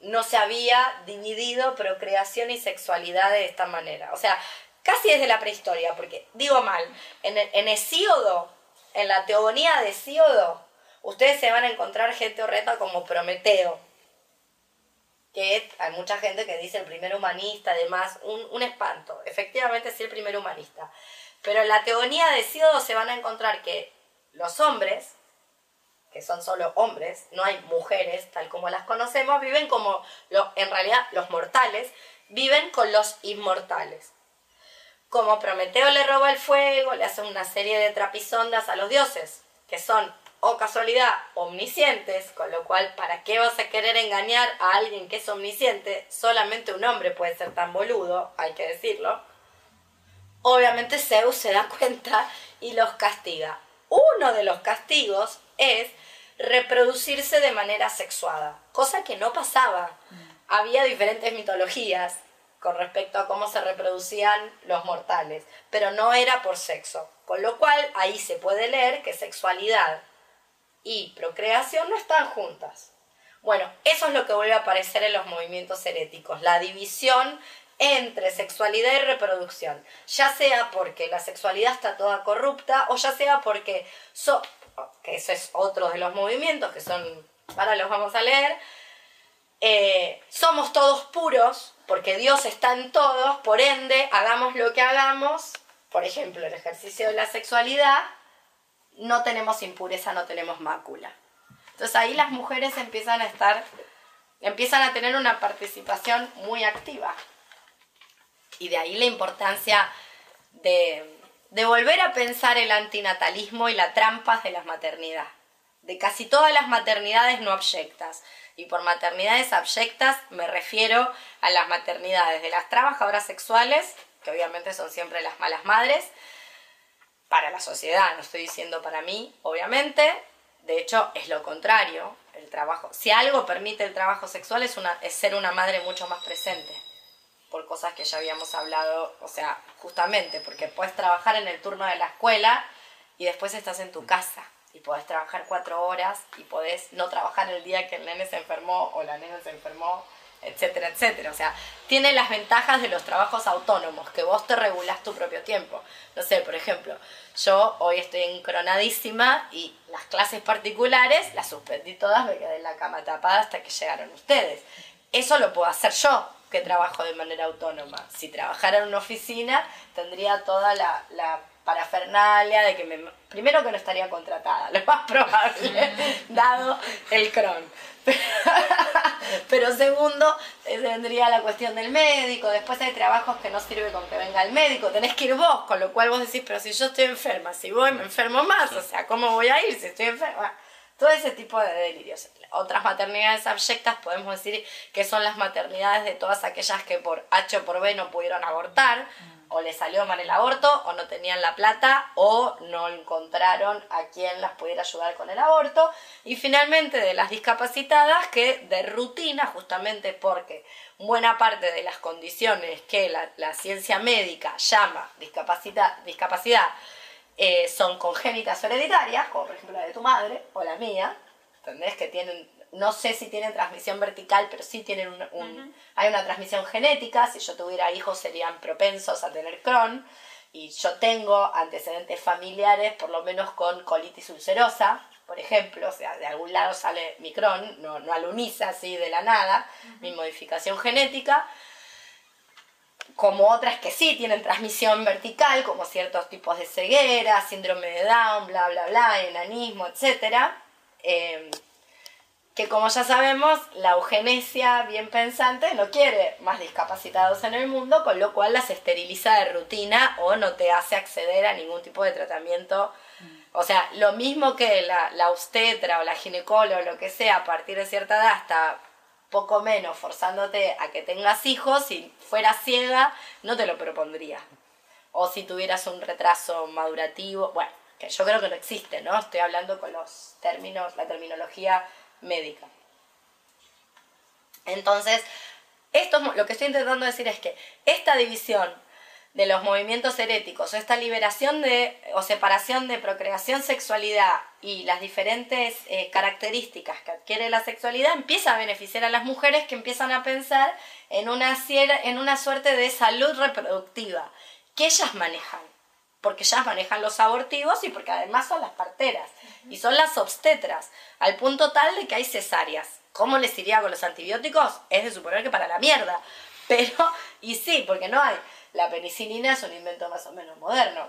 A: No se había dividido procreación y sexualidad de esta manera. O sea, casi desde la prehistoria, porque digo mal, en, en Hesíodo, en la teogonía de Hesíodo, ustedes se van a encontrar gente horreta como Prometeo, que hay mucha gente que dice el primer humanista, además, un, un espanto. Efectivamente sí el primer humanista. Pero en la teogonía de Síodo se van a encontrar que los hombres, que son solo hombres, no hay mujeres tal como las conocemos, viven como, en realidad los mortales, viven con los inmortales. Como Prometeo le roba el fuego, le hace una serie de trapisondas a los dioses, que son o casualidad omniscientes, con lo cual, ¿para qué vas a querer engañar a alguien que es omnisciente? Solamente un hombre puede ser tan boludo, hay que decirlo. Obviamente Zeus se da [laughs] cuenta y los castiga. Uno de los castigos es reproducirse de manera sexuada, cosa que no pasaba. Había diferentes mitologías con respecto a cómo se reproducían los mortales, pero no era por sexo. Con lo cual ahí se puede leer que sexualidad y procreación no están juntas. Bueno, eso es lo que vuelve a aparecer en los movimientos heréticos, la división entre sexualidad y reproducción, ya sea porque la sexualidad está toda corrupta o ya sea porque, que eso es otro de los movimientos que son, ahora los vamos a leer, eh, somos todos puros porque Dios está en todos, por ende, hagamos lo que hagamos, por ejemplo, el ejercicio de la sexualidad, no tenemos impureza, no tenemos mácula. Entonces ahí las mujeres empiezan a estar, empiezan a tener una participación muy activa. Y de ahí la importancia de, de volver a pensar el antinatalismo y las trampas de la maternidad. De casi todas las maternidades no abyectas. Y por maternidades abyectas me refiero a las maternidades de las trabajadoras sexuales, que obviamente son siempre las malas madres, para la sociedad, no estoy diciendo para mí, obviamente. De hecho, es lo contrario. El trabajo, si algo permite el trabajo sexual es, una, es ser una madre mucho más presente, por cosas que ya habíamos hablado, o sea, justamente, porque puedes trabajar en el turno de la escuela y después estás en tu casa y podés trabajar cuatro horas y podés no trabajar el día que el nene se enfermó o la nena se enfermó etcétera, etcétera. O sea, tiene las ventajas de los trabajos autónomos, que vos te regulás tu propio tiempo. No sé, por ejemplo, yo hoy estoy encronadísima y las clases particulares las suspendí todas, me quedé en la cama tapada hasta que llegaron ustedes. Eso lo puedo hacer yo, que trabajo de manera autónoma. Si trabajara en una oficina, tendría toda la, la parafernalia de que me... Primero que no estaría contratada, lo más probable, [laughs] dado el cron. [laughs] pero segundo, eh, vendría la cuestión del médico, después hay trabajos que no sirve con que venga el médico, tenés que ir vos, con lo cual vos decís, pero si yo estoy enferma, si voy me enfermo más, o sea, ¿cómo voy a ir si estoy enferma? Todo ese tipo de delirios. Otras maternidades abyectas podemos decir que son las maternidades de todas aquellas que por H o por B no pudieron abortar, o les salió mal el aborto, o no tenían la plata, o no encontraron a quien las pudiera ayudar con el aborto. Y finalmente de las discapacitadas que de rutina, justamente porque buena parte de las condiciones que la, ciencia médica llama discapacidad, discapacidad eh, son congénitas hereditarias, como por ejemplo la de tu madre o la mía, ¿entendés? Que tienen no sé si tienen transmisión vertical, pero sí tienen un, hay una transmisión genética. Si yo tuviera hijos serían propensos a tener Crohn. Y yo tengo antecedentes familiares, por lo menos con colitis ulcerosa, por ejemplo. O sea, de algún lado sale mi Crohn, no, no aluniza así de la nada, mi modificación genética. Como otras que sí tienen transmisión vertical, como ciertos tipos de ceguera, síndrome de Down, bla, bla, bla, enanismo, etc. Eh, que como ya sabemos, la eugenesia bien pensante no quiere más discapacitados en el mundo, con lo cual las esteriliza de rutina o no te hace acceder a ningún tipo de tratamiento. Mm. O sea, lo mismo que la, la obstetra o la ginecóloga o lo que sea, a partir de cierta edad hasta poco menos forzándote a que tengas hijos, si fueras ciega, no te lo propondría. O si tuvieras un retraso madurativo, bueno, que yo creo que no existe, ¿no? Estoy hablando con los términos, la terminología médica. Entonces, esto lo que estoy intentando decir es que esta división de los movimientos heréticos o esta liberación de o separación de procreación, sexualidad y las diferentes eh, características que adquiere la sexualidad empieza a beneficiar a las mujeres que empiezan a pensar en una, en una suerte de salud reproductiva que ellas manejan porque ellas manejan los abortivos y porque además son las parteras y son las obstetras, al punto tal de que hay cesáreas. ¿Cómo les iría con los antibióticos? Es de suponer que para la mierda. [laughs] Pero, y sí, porque no hay. La penicilina es un invento más o menos moderno.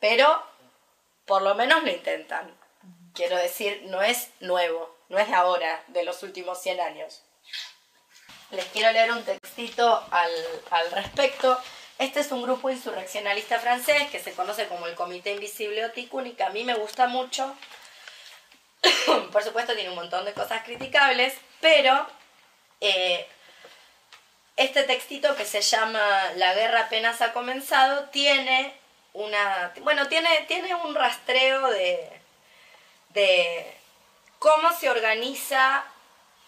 A: Pero, por lo menos lo intentan. Quiero decir, no es nuevo, no es de ahora, de los últimos 100 años. Les quiero leer un textito al, al respecto este es un grupo insurreccionalista francés que se conoce como el Comité Invisible Oticun y que a mí me gusta mucho. Por supuesto tiene un montón de cosas criticables, pero eh, este textito que se llama La guerra apenas ha comenzado tiene una bueno tiene, tiene un rastreo de, de cómo se organiza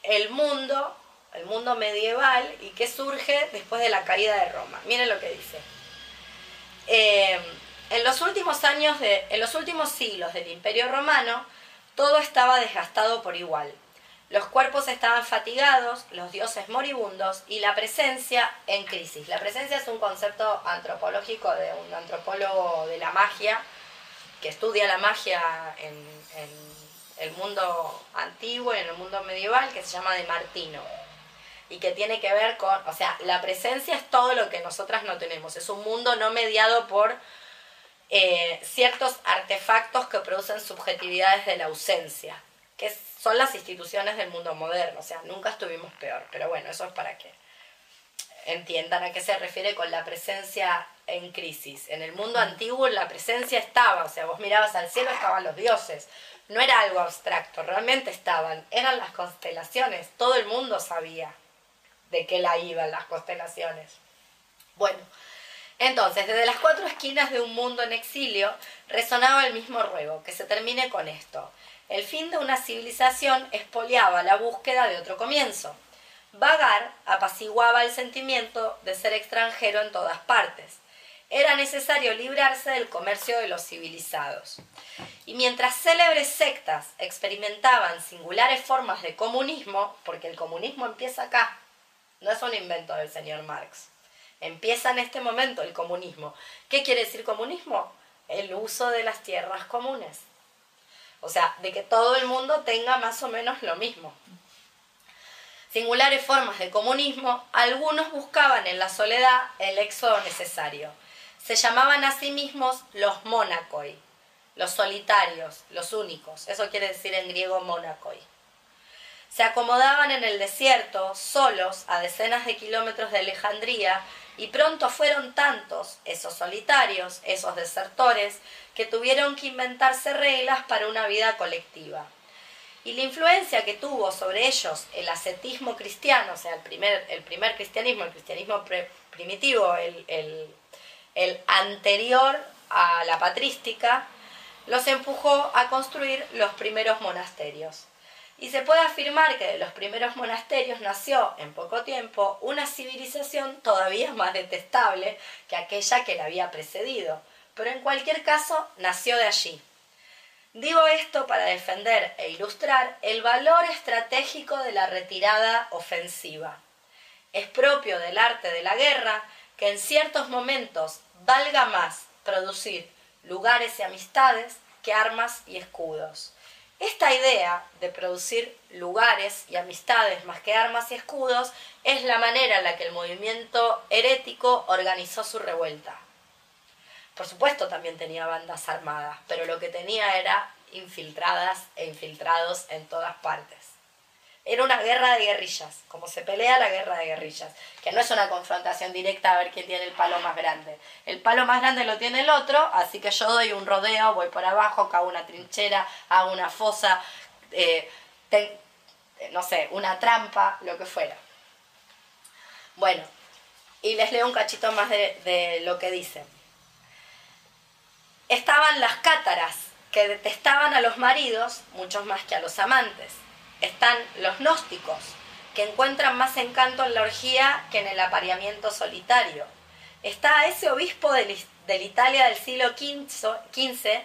A: el mundo el mundo medieval y que surge después de la caída de Roma. Miren lo que dice. Eh, en los últimos años, de, en los últimos siglos del Imperio Romano, todo estaba desgastado por igual. Los cuerpos estaban fatigados, los dioses moribundos y la presencia en crisis. La presencia es un concepto antropológico de un antropólogo de la magia que estudia la magia en, en el mundo antiguo y en el mundo medieval que se llama de Martino y que tiene que ver con, o sea, la presencia es todo lo que nosotras no tenemos, es un mundo no mediado por eh, ciertos artefactos que producen subjetividades de la ausencia, que son las instituciones del mundo moderno, o sea, nunca estuvimos peor, pero bueno, eso es para que entiendan a qué se refiere con la presencia en crisis. En el mundo antiguo la presencia estaba, o sea, vos mirabas al cielo, estaban los dioses, no era algo abstracto, realmente estaban, eran las constelaciones, todo el mundo sabía de qué la iban las constelaciones. Bueno, entonces, desde las cuatro esquinas de un mundo en exilio, resonaba el mismo ruego, que se termine con esto. El fin de una civilización expoliaba la búsqueda de otro comienzo. Vagar apaciguaba el sentimiento de ser extranjero en todas partes. Era necesario librarse del comercio de los civilizados. Y mientras célebres sectas experimentaban singulares formas de comunismo, porque el comunismo empieza acá, no es un invento del señor Marx. Empieza en este momento el comunismo. ¿Qué quiere decir comunismo? El uso de las tierras comunes. O sea, de que todo el mundo tenga más o menos lo mismo. Singulares formas de comunismo, algunos buscaban en la soledad el éxodo necesario. Se llamaban a sí mismos los monacoi, los solitarios, los únicos. Eso quiere decir en griego monacoi se acomodaban en el desierto, solos, a decenas de kilómetros de Alejandría, y pronto fueron tantos esos solitarios, esos desertores, que tuvieron que inventarse reglas para una vida colectiva. Y la influencia que tuvo sobre ellos el ascetismo cristiano, o sea, el primer, el primer cristianismo, el cristianismo primitivo, el, el, el anterior a la patrística, los empujó a construir los primeros monasterios. Y se puede afirmar que de los primeros monasterios nació en poco tiempo una civilización todavía más detestable que aquella que la había precedido, pero en cualquier caso nació de allí. Digo esto para defender e ilustrar el valor estratégico de la retirada ofensiva. Es propio del arte de la guerra que en ciertos momentos valga más producir lugares y amistades que armas y escudos. Esta idea de producir lugares y amistades más que armas y escudos es la manera en la que el movimiento herético organizó su revuelta. Por supuesto también tenía bandas armadas, pero lo que tenía era infiltradas e infiltrados en todas partes. Era una guerra de guerrillas, como se pelea la guerra de guerrillas, que no es una confrontación directa a ver quién tiene el palo más grande. El palo más grande lo tiene el otro, así que yo doy un rodeo, voy por abajo, cago una trinchera, hago una fosa, eh, no sé, una trampa, lo que fuera. Bueno, y les leo un cachito más de, de lo que dice. Estaban las cátaras, que detestaban a los maridos, muchos más que a los amantes están los gnósticos, que encuentran más encanto en la orgía que en el apareamiento solitario. Está ese obispo de, la Italia del siglo XV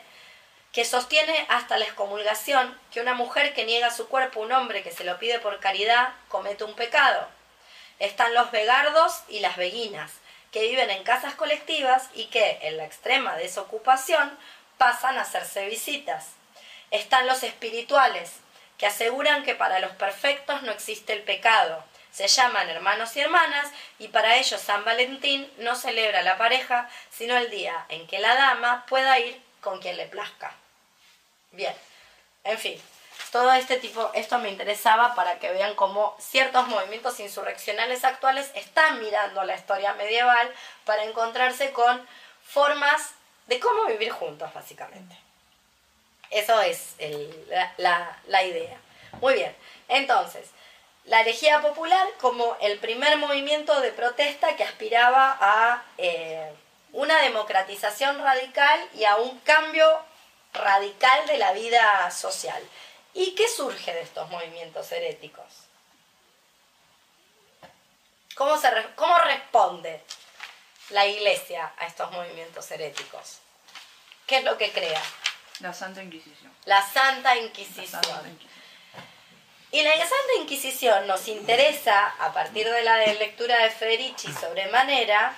A: que sostiene hasta la excomulgación que una mujer que niega su cuerpo a un hombre que se lo pide por caridad comete un pecado. Están los vegardos y las veguinas, que viven en casas colectivas y que, en la extrema desocupación, pasan a hacerse visitas. Están los espirituales, que aseguran que para los perfectos no existe el pecado. Se llaman hermanos y hermanas y para ellos San Valentín no celebra la pareja, sino el día en que la dama pueda ir con quien le plazca. Bien, en fin, todo este tipo, esto me interesaba para que vean cómo ciertos movimientos insurreccionales actuales están mirando la historia medieval para encontrarse con formas de cómo vivir juntos, básicamente. Eso es la, idea. Muy bien, entonces, la herejía popular como el primer movimiento de protesta que aspiraba a eh, una democratización radical y a un cambio radical de la vida social. ¿Y qué surge de estos movimientos heréticos? ¿Cómo, se, ¿Cómo responde la iglesia a estos movimientos heréticos? ¿Qué es lo que crea?
D: La Santa Inquisición.
A: La Santa Inquisición. Y la Santa Inquisición nos interesa, a partir de la lectura de Federici sobremanera,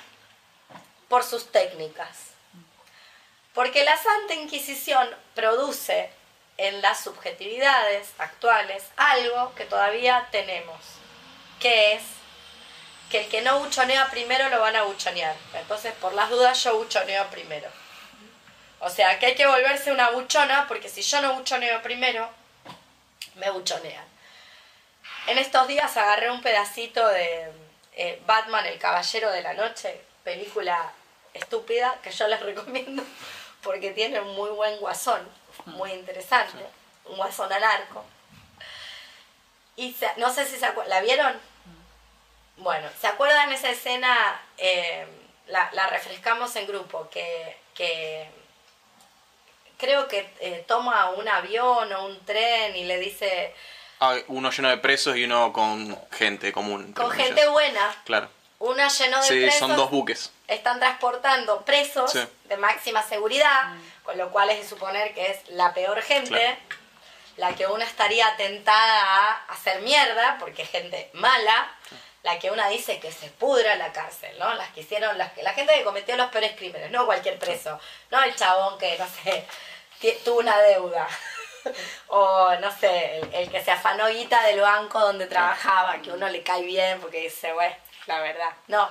A: por sus técnicas. Porque la Santa Inquisición produce en las subjetividades actuales algo que todavía tenemos, que es que el que no buchonea primero lo van a buchonear. Entonces, por las dudas, yo buchoneo primero. O sea, que hay que volverse una buchona, porque si yo no buchoneo primero, me buchonean. En estos días agarré un pedacito de eh, Batman, el Caballero de la Noche, película estúpida que yo les [laughs] recomiendo porque tiene un muy buen guasón, muy interesante, un guasón al arco. Y no sé si se acuerdan, ¿la vieron? Bueno, ¿se acuerdan esa escena? Eh, la, refrescamos en grupo, que, que creo que eh, toma un avión o un tren y le dice...
E: Ah, uno lleno de presos y uno con gente común.
A: Con gente buena.
E: Claro.
A: Una lleno de presos.
E: Sí, son dos buques.
A: Están transportando presos de máxima seguridad, mm. con lo cual es de suponer que es la peor gente, la que uno estaría tentada a hacer mierda, porque es gente mala la que una dice que se pudra la cárcel, ¿no? Las que hicieron, las que, la gente que cometió los peores crímenes, no cualquier preso, no el chabón que, no sé, tuvo una deuda. [laughs] o no sé, el, que se afanó guita del banco donde trabajaba, que uno le cae bien porque dice, bueno, la verdad. No,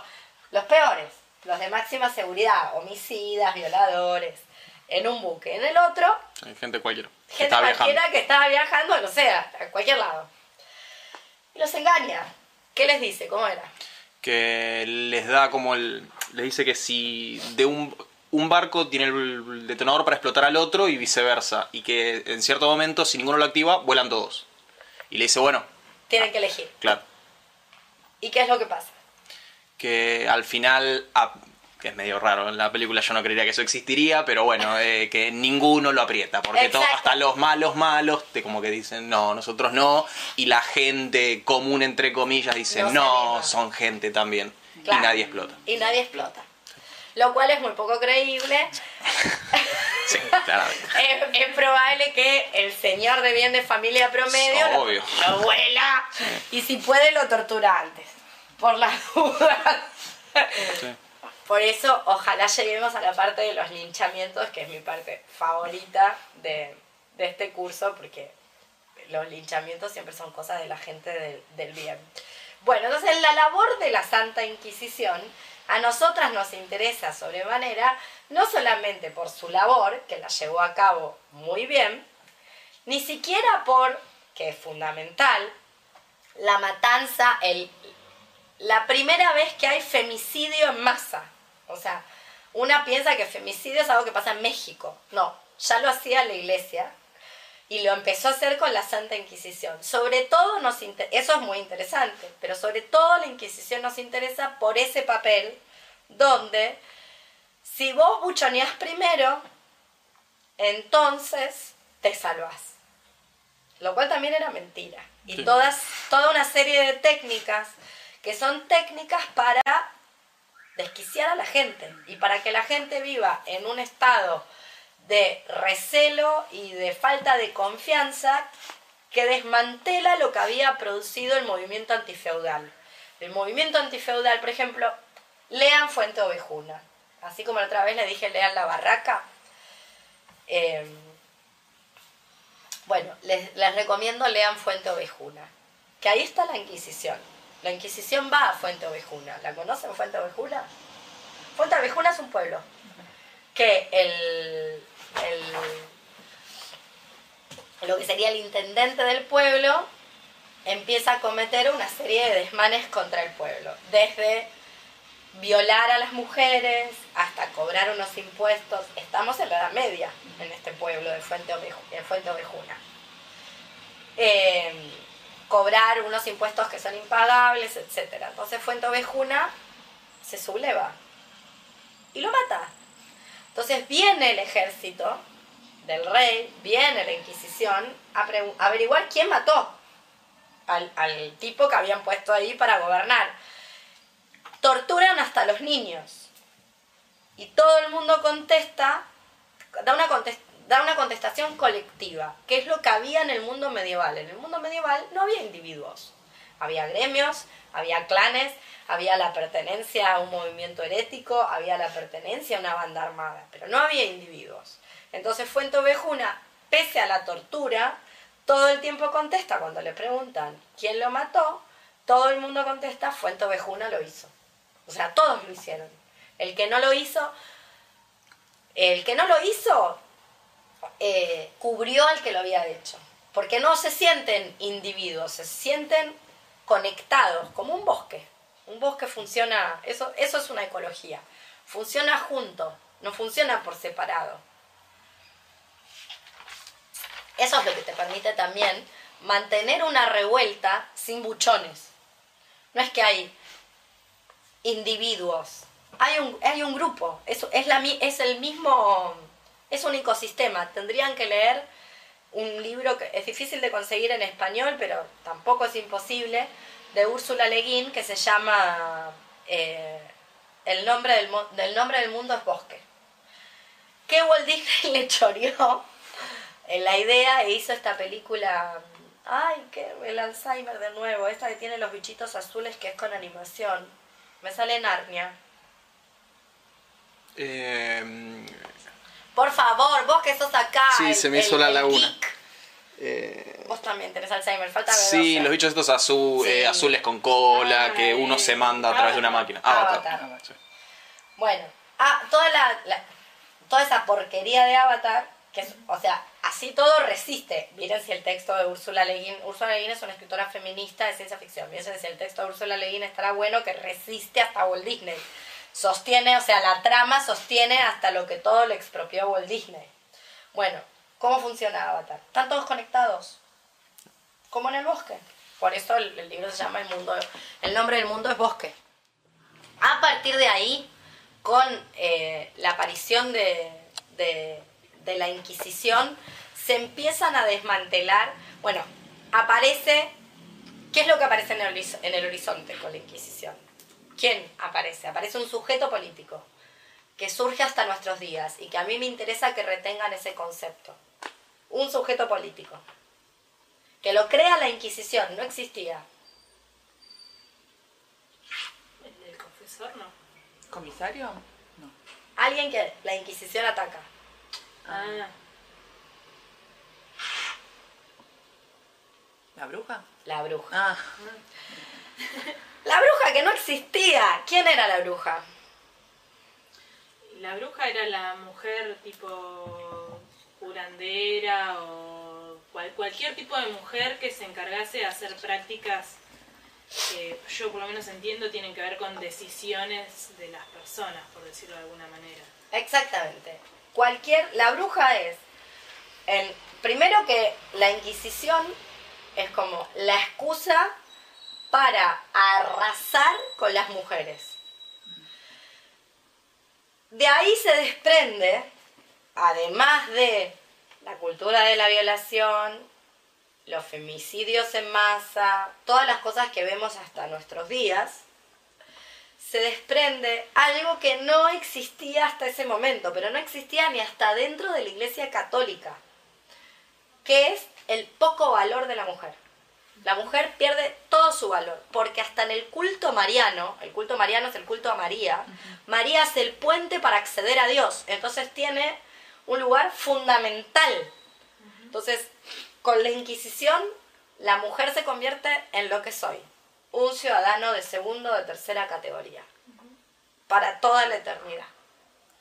A: los peores, los de máxima seguridad, homicidas, violadores, en un buque. En el otro,
E: gente cualquiera.
A: Gente cualquiera que estaba viajando, no sea, a cualquier lado. y los engaña. ¿Qué les dice? ¿Cómo era?
E: Que les da como el. Les dice que si de un, un barco tiene el detonador para explotar al otro y viceversa. Y que en cierto momento, si ninguno lo activa, vuelan todos. Y le dice, bueno,
A: Tienen que elegir.
E: claro.
A: ¿Y qué es lo que pasa?
E: que al final, ah, que es medio raro en la película, yo no creería que eso existiría, pero bueno, [laughs] eh, que ninguno lo aprieta, porque to-
A: Exacto.
E: hasta los malos malos, te como que dicen, no, nosotros no, y la gente común, entre comillas, dice,
A: No se
E: no,
A: anima".
E: son gente también,
A: Claro.
E: y nadie explota.
A: Y nadie explota. Lo cual es muy poco creíble. [laughs]
E: Sí, claramente. [laughs]
A: es, es probable que el señor de bien de familia promedio lo-
E: Obvio.
A: lo, vuela y si puede lo tortura antes. Por las dudas.
E: Sí.
A: Por eso, ojalá lleguemos a la parte de los linchamientos, que es mi parte favorita de, este curso, porque los linchamientos siempre son cosas de la gente del, del bien. Bueno, entonces la labor de la Santa Inquisición a nosotras nos interesa sobremanera, no solamente por su labor, que la llevó a cabo muy bien, ni siquiera por, que es fundamental, la matanza, el, la primera vez que hay femicidio en masa. O sea, una piensa que femicidio es algo que pasa en México. No, ya lo hacía la iglesia y lo empezó a hacer con la Santa Inquisición. Sobre todo nos inter- eso es muy interesante, pero sobre todo la Inquisición nos interesa por ese papel donde si vos buchoneás primero, entonces te salvás. Lo cual también era mentira. Y
E: Sí.
A: todas, toda una serie de técnicas que son técnicas para desquiciar a la gente y para que la gente viva en un estado de recelo y de falta de confianza que desmantela lo que había producido el movimiento antifeudal. El movimiento antifeudal, por ejemplo, lean Fuente Ovejuna. Así como la otra vez le dije lean La Barraca. Eh, bueno, les, les recomiendo lean Fuente Ovejuna. Que ahí está la Inquisición. La Inquisición va a Fuente Ovejuna. ¿La conocen Fuente Ovejuna? Fuente Ovejuna es un pueblo que el, el- lo que sería el intendente del pueblo empieza a cometer una serie de desmanes contra el pueblo. Desde violar a las mujeres hasta cobrar unos impuestos. Estamos en la Edad Media en este pueblo de Fuente, Oveju- en Fuente Ovejuna. Eh, cobrar unos impuestos que son impagables, etc. Entonces Fuente Ovejuna se subleva y lo mata. Entonces viene el ejército del rey, viene la Inquisición a averiguar quién mató al, tipo que habían puesto ahí para gobernar. Torturan hasta los niños. Y todo el mundo contesta, da una, contes- da una contestación colectiva, que es lo que había en el mundo medieval. En el mundo medieval no había individuos. Había gremios, había clanes, había la pertenencia a un movimiento herético, había la pertenencia a una banda armada, pero no había individuos. Entonces Fuente Ovejuna, pese a la tortura, todo el tiempo contesta cuando le preguntan quién lo mató, todo el mundo contesta Fuente Ovejuna lo hizo. O sea, todos lo hicieron. El que no lo hizo, el que no lo hizo, eh, cubrió al que lo había hecho. Porque no se sienten individuos, se sienten conectados, como un bosque. Un bosque funciona, eso, eso es una ecología. Funciona junto, no funciona por separado. Eso es lo que te permite también mantener una revuelta sin buchones. No es que hay individuos, hay un, hay un grupo, es, es, la, es el mismo, es un ecosistema. Tendrían que leer un libro que es difícil de conseguir en español, pero tampoco es imposible, de Úrsula Le Guin, que se llama eh, el, nombre del, nombre del mundo es bosque. Que Walt Disney [laughs] le choreó en la idea e hizo esta película. Ay, que el Alzheimer de nuevo, esta que tiene los bichitos azules que es con animación. Me sale Narnia.
E: Eh,
A: Por favor, vos que sos acá.
E: Sí,
A: el-
E: se me
A: el-
E: hizo la
A: el
E: laguna.
A: geek,
E: eh,
A: Vos también tenés Alzheimer, falta
E: sí, los bichos estos azul,
A: Sí.
E: eh, azules con cola,
B: Ah,
E: que uno se manda a través de una máquina.
A: Avatar.
E: Avatar. Sí.
A: Bueno, ah, toda la, la- toda esa porquería de Avatar, que es, o sea, así todo resiste. Miren si el texto de Úrsula Le Guin, Úrsula Le Guin es una escritora feminista de ciencia ficción. Miren si el texto de Úrsula Le Guin estará bueno que resiste hasta Walt Disney. Sostiene, o sea, la trama sostiene hasta lo que todo le expropió Walt Disney. Bueno, ¿cómo funciona Avatar? Están todos conectados, como en el bosque. Por eso el, libro se llama El mundo, el nombre del mundo es bosque. A partir de ahí, con eh, la aparición de, la Inquisición, se empiezan a desmantelar, bueno, aparece, ¿qué es lo que aparece en el horizonte con la Inquisición? ¿Quién aparece? Aparece un sujeto político que surge hasta nuestros días y que a mí me interesa que retengan ese concepto. Un sujeto político. Que lo crea la Inquisición, no existía.
B: El del confesor, no.
D: ¿Comisario? No.
A: Alguien que la Inquisición ataca.
B: Ah,
D: ¿La bruja?
A: La bruja.
D: Ah, [laughs]
A: La bruja que no existía. ¿Quién era la bruja?
B: la bruja era la mujer tipo curandera o cual- cualquier tipo de mujer que se encargase de hacer prácticas que yo por lo menos entiendo tienen que ver con decisiones de las personas, por decirlo de alguna manera.
A: Exactamente. Cualquier. La bruja es. El, primero que la Inquisición es como la excusa para arrasar con las mujeres. De ahí se desprende, además de la cultura de la violación, los femicidios en masa, todas las cosas que vemos hasta nuestros días, se desprende algo que no existía hasta ese momento, pero no existía ni hasta dentro de la Iglesia Católica, que es el poco valor de la mujer. La mujer pierde todo su valor, porque hasta en el culto mariano, el culto mariano es el culto a María, María es el puente para acceder a Dios, entonces tiene un lugar fundamental. Entonces, con la Inquisición, la mujer se convierte en lo que soy, un ciudadano de segunda o de tercera categoría, para toda la eternidad.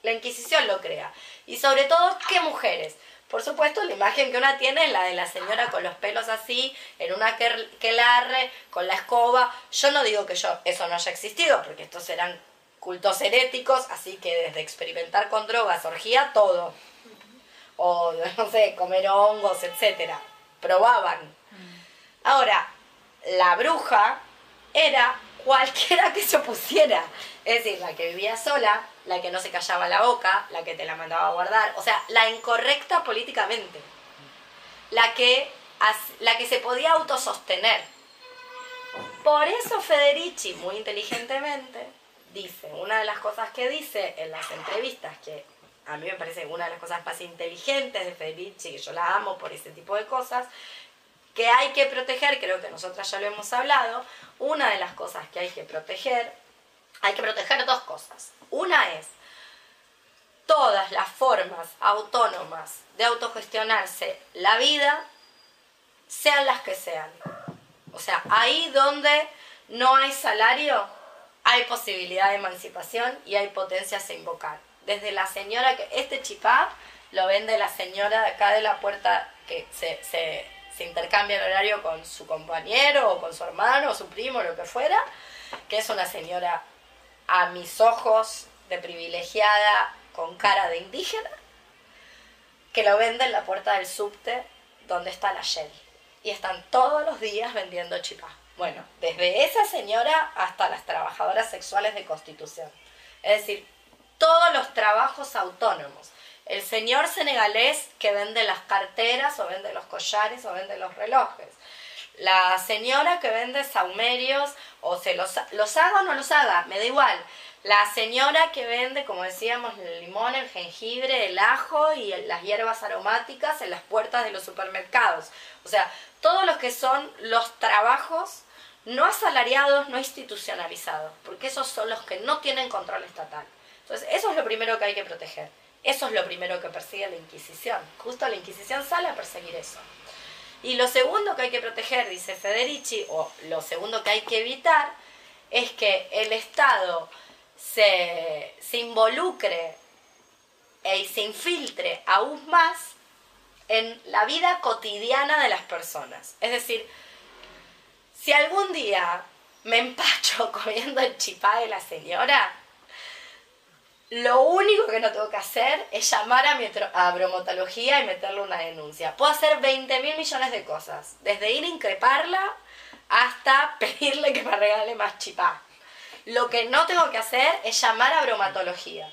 A: La Inquisición lo crea. Y sobre todo, ¿qué mujeres? Por supuesto, la imagen que una tiene es la de la señora con los pelos así, en una quelarre, con la escoba. Yo no digo que yo eso no haya existido, porque estos eran cultos heréticos, así que desde experimentar con drogas, orgía, todo. O, no sé, comer hongos, etcétera. Probaban. Ahora, la bruja era cualquiera que se opusiera. Es decir, la que vivía sola, la que no se callaba la boca, la que te la mandaba a guardar. O sea, la incorrecta políticamente. La que, la que se podía autosostener. Por eso Federici, muy inteligentemente, dice, una de las cosas que dice en las entrevistas, que a mí me parece una de las cosas más inteligentes de Federici, que yo la amo por ese tipo de cosas, que hay que proteger, creo que nosotras ya lo hemos hablado, una de las cosas que hay que proteger, hay que proteger dos cosas. Una es todas las formas autónomas de autogestionarse la vida, sean las que sean. O sea, ahí donde no hay salario, hay posibilidad de emancipación y hay potencias a invocar. Desde la señora que, este chipá lo vende la señora de acá de la puerta que se, se, se intercambia el horario con su compañero o con su hermano o su primo lo que fuera, que es una señora a mis ojos de privilegiada con cara de indígena, que lo vende en la puerta del subte donde está la Shell. Y están todos los días vendiendo chipá. Bueno, desde esa señora hasta las trabajadoras sexuales de Constitución. Es decir, todos los trabajos autónomos. El señor senegalés que vende las carteras o vende los collares o vende los relojes. La señora que vende saumerios o se los, los haga o no los haga, me da igual. La señora que vende, como decíamos, el limón, el jengibre, el ajo y las hierbas aromáticas en las puertas de los supermercados. O sea, todos los que son los trabajos no asalariados, no institucionalizados, porque esos son los que no tienen control estatal. Entonces, eso es lo primero que hay que proteger. Eso es lo primero que persigue la Inquisición. Justo la Inquisición sale a perseguir eso. Y lo segundo que hay que proteger, dice Federici, o lo segundo que hay que evitar, es que el Estado se, se involucre e se infiltre aún más en la vida cotidiana de las personas. Es decir, si algún día me empacho [laughs] comiendo el chipá de la señora, lo único que no tengo que hacer es llamar a, mi a bromatología y meterle una denuncia. Puedo hacer 20 mil millones de cosas, desde ir a increparla hasta [laughs] pedirle que me regale más chipá. Lo que no tengo que hacer es llamar a bromatología.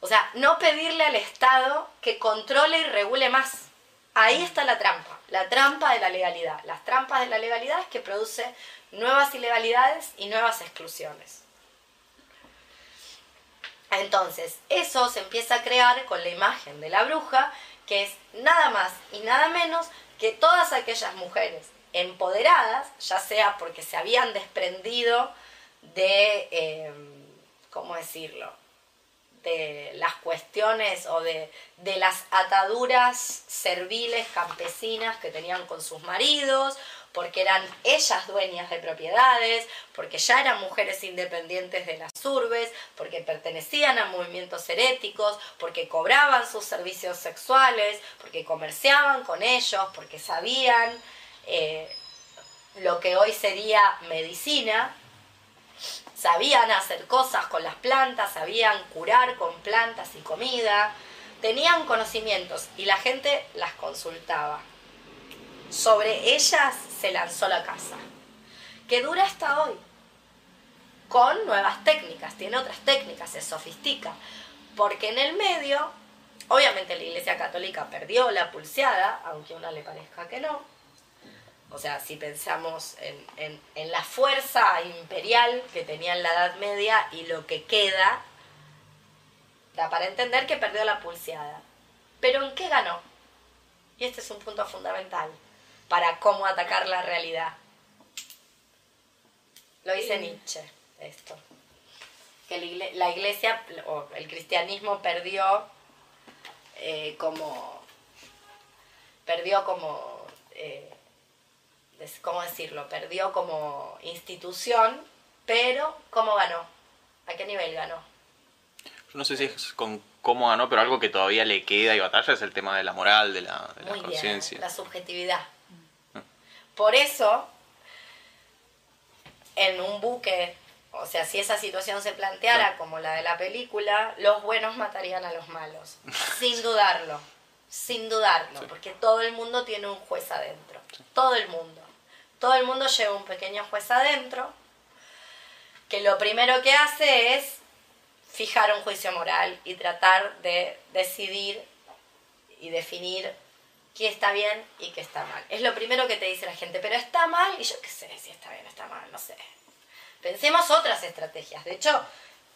A: O sea, no pedirle al Estado que controle y regule más. Ahí está la trampa, la trampa de la legalidad. Las trampas de la legalidad es que produce nuevas ilegalidades y nuevas exclusiones. Entonces, eso se empieza a crear con la imagen de la bruja, que es nada más y nada menos que todas aquellas mujeres empoderadas, ya sea porque se habían desprendido de, eh, ¿cómo decirlo?, de las cuestiones o de, de, las ataduras serviles campesinas que tenían con sus maridos, porque eran ellas dueñas de propiedades, porque ya eran mujeres independientes de las urbes, porque pertenecían a movimientos heréticos, porque cobraban sus servicios sexuales, porque comerciaban con ellos, porque sabían eh, lo que hoy sería medicina, sabían hacer cosas con las plantas, sabían curar con plantas y comida, tenían conocimientos y la gente las consultaba. Sobre ellas se lanzó la casa, que dura hasta hoy, con nuevas técnicas, tiene otras técnicas, se sofistica, porque en el medio, obviamente la Iglesia Católica perdió la pulseada, aunque a una le parezca que no, o sea, si pensamos en, en, la fuerza imperial que tenía en la Edad Media y lo que queda, da para entender que perdió la pulseada. Pero ¿en qué ganó? Y este es un punto fundamental para cómo atacar la realidad. Lo dice Nietzsche, esto. Que la iglesia, o el cristianismo perdió eh, como... Perdió como... Eh, ¿cómo decirlo? Perdió como institución, pero ¿cómo ganó? ¿A qué nivel ganó?
E: Yo no sé si es con cómo ganó, pero algo que todavía le queda y batalla es el tema de la moral, de la, conciencia.
A: La subjetividad. Por eso, en un buque, o sea, si esa situación se planteara como la de la película, los buenos matarían a los malos, [laughs] sin dudarlo, sin dudarlo, porque todo el mundo tiene un juez adentro, todo el mundo. Todo el mundo lleva un pequeño juez adentro, que lo primero que hace es fijar un juicio moral y tratar de decidir y definir qué está bien y qué está mal. Es lo primero que te dice la gente, pero está mal y yo qué sé si está bien o está mal, no sé. Pensemos otras estrategias. De hecho,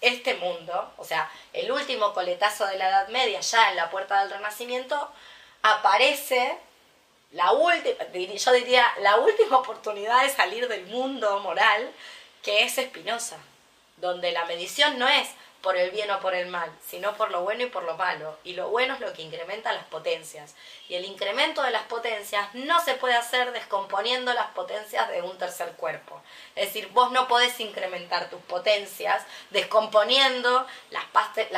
A: este mundo, o sea, el último coletazo de la Edad Media, ya en la puerta del Renacimiento, aparece la última, yo diría, la última oportunidad de salir del mundo moral, que es Espinosa, donde la medición no es por el bien o por el mal, sino por lo bueno y por lo malo. Y lo bueno es lo que incrementa las potencias. Y el incremento de las potencias no se puede hacer descomponiendo las potencias de un tercer cuerpo. Es decir, vos no podés incrementar tus potencias descomponiendo las,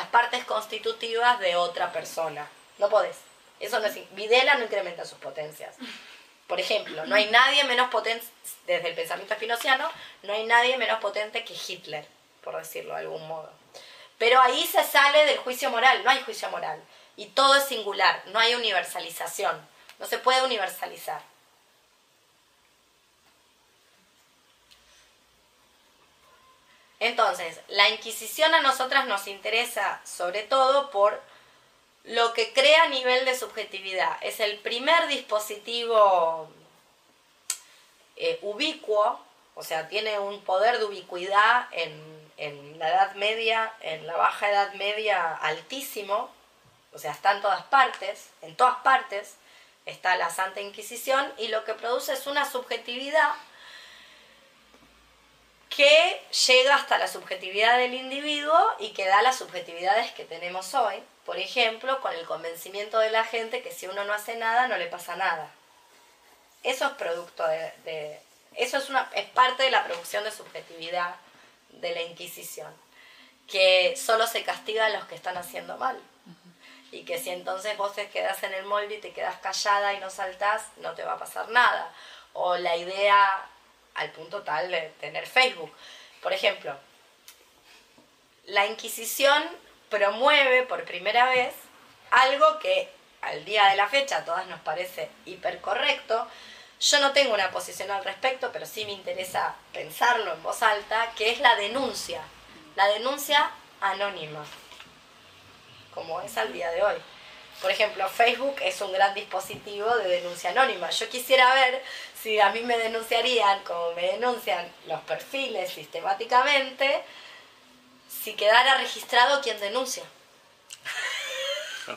A: partes constitutivas de otra persona. No podés. Eso no es, Videla no incrementa sus potencias. Por ejemplo, no hay nadie menos potente, desde el pensamiento espinociano, no hay nadie menos potente que Hitler, por decirlo de algún modo. Pero ahí se sale del juicio moral, no hay juicio moral. Y todo es singular, no hay universalización, no se puede universalizar. Entonces, la Inquisición a nosotras nos interesa sobre todo por lo que crea nivel de subjetividad. Es el primer dispositivo eh, ubicuo, o sea, tiene un poder de ubicuidad en, en, la Edad Media, en la Baja Edad Media altísimo, o sea, está en todas partes, en todas partes está la Santa Inquisición y lo que produce es una subjetividad que llega hasta la subjetividad del individuo y que da las subjetividades que tenemos hoy, por ejemplo, con el convencimiento de la gente que si uno no hace nada, no le pasa nada. Eso es producto de, eso es, una, es parte de la producción de subjetividad de la Inquisición, que solo se castiga a los que están haciendo mal. y que si entonces vos te quedas en el molde y te quedas callada y no saltás, no te va a pasar nada. O la idea al punto tal de tener Facebook. Por ejemplo, la Inquisición promueve por primera vez algo que al día de la fecha a todas nos parece hipercorrecto. Yo no tengo una posición al respecto, pero sí me interesa pensarlo en voz alta, que es la denuncia. La denuncia anónima, como es al día de hoy. Por ejemplo, Facebook es un gran dispositivo de denuncia anónima. Yo quisiera ver si a mí me denunciarían, como me denuncian los perfiles sistemáticamente, si quedara registrado quien denuncia. [laughs]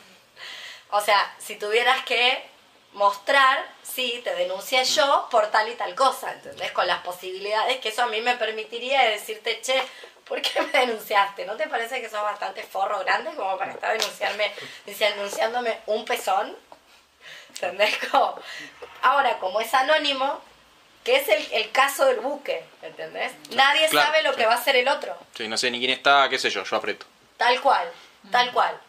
A: o sea, si tuvieras que mostrar, sí, te denuncié yo por tal y tal cosa, ¿entendés? Con las posibilidades que eso a mí me permitiría decirte, che, ¿por qué me denunciaste? ¿No te parece que sos bastante forro grande como para estar denunciarme, denunciándome un pezón? ¿Entendés? ahora, como es anónimo, que es el, el, caso del buque, ¿entendés? Nadie sabe lo que va a hacer el otro.
E: Sí, no sé ni quién está, qué sé yo, yo aprieto.
A: Tal cual, tal cual.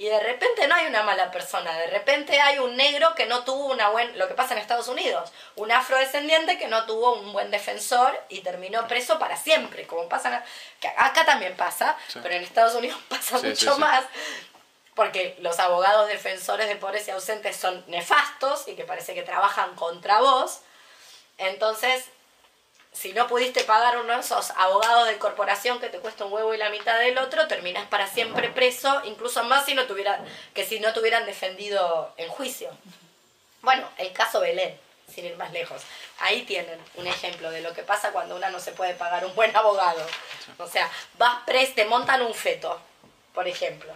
A: Y de repente no hay una mala persona, de repente hay un negro que no tuvo una buena, lo que pasa en Estados Unidos, un afrodescendiente que no tuvo un buen defensor y terminó preso para siempre, como pasa, que acá también pasa, pero en Estados Unidos [laughs] pasa mucho más, porque los abogados defensores de pobres y ausentes son nefastos y que parece que trabajan contra vos. Entonces, si no pudiste pagar uno de esos abogados de corporación que te cuesta un huevo y la mitad del otro, terminas para siempre preso, incluso más si no tuviera, que si no te hubieran defendido en juicio. Bueno, el caso Belén, sin ir más lejos. Ahí tienen un ejemplo de lo que pasa cuando una no se puede pagar un buen abogado. O sea, vas preso, te montan un feto, por ejemplo.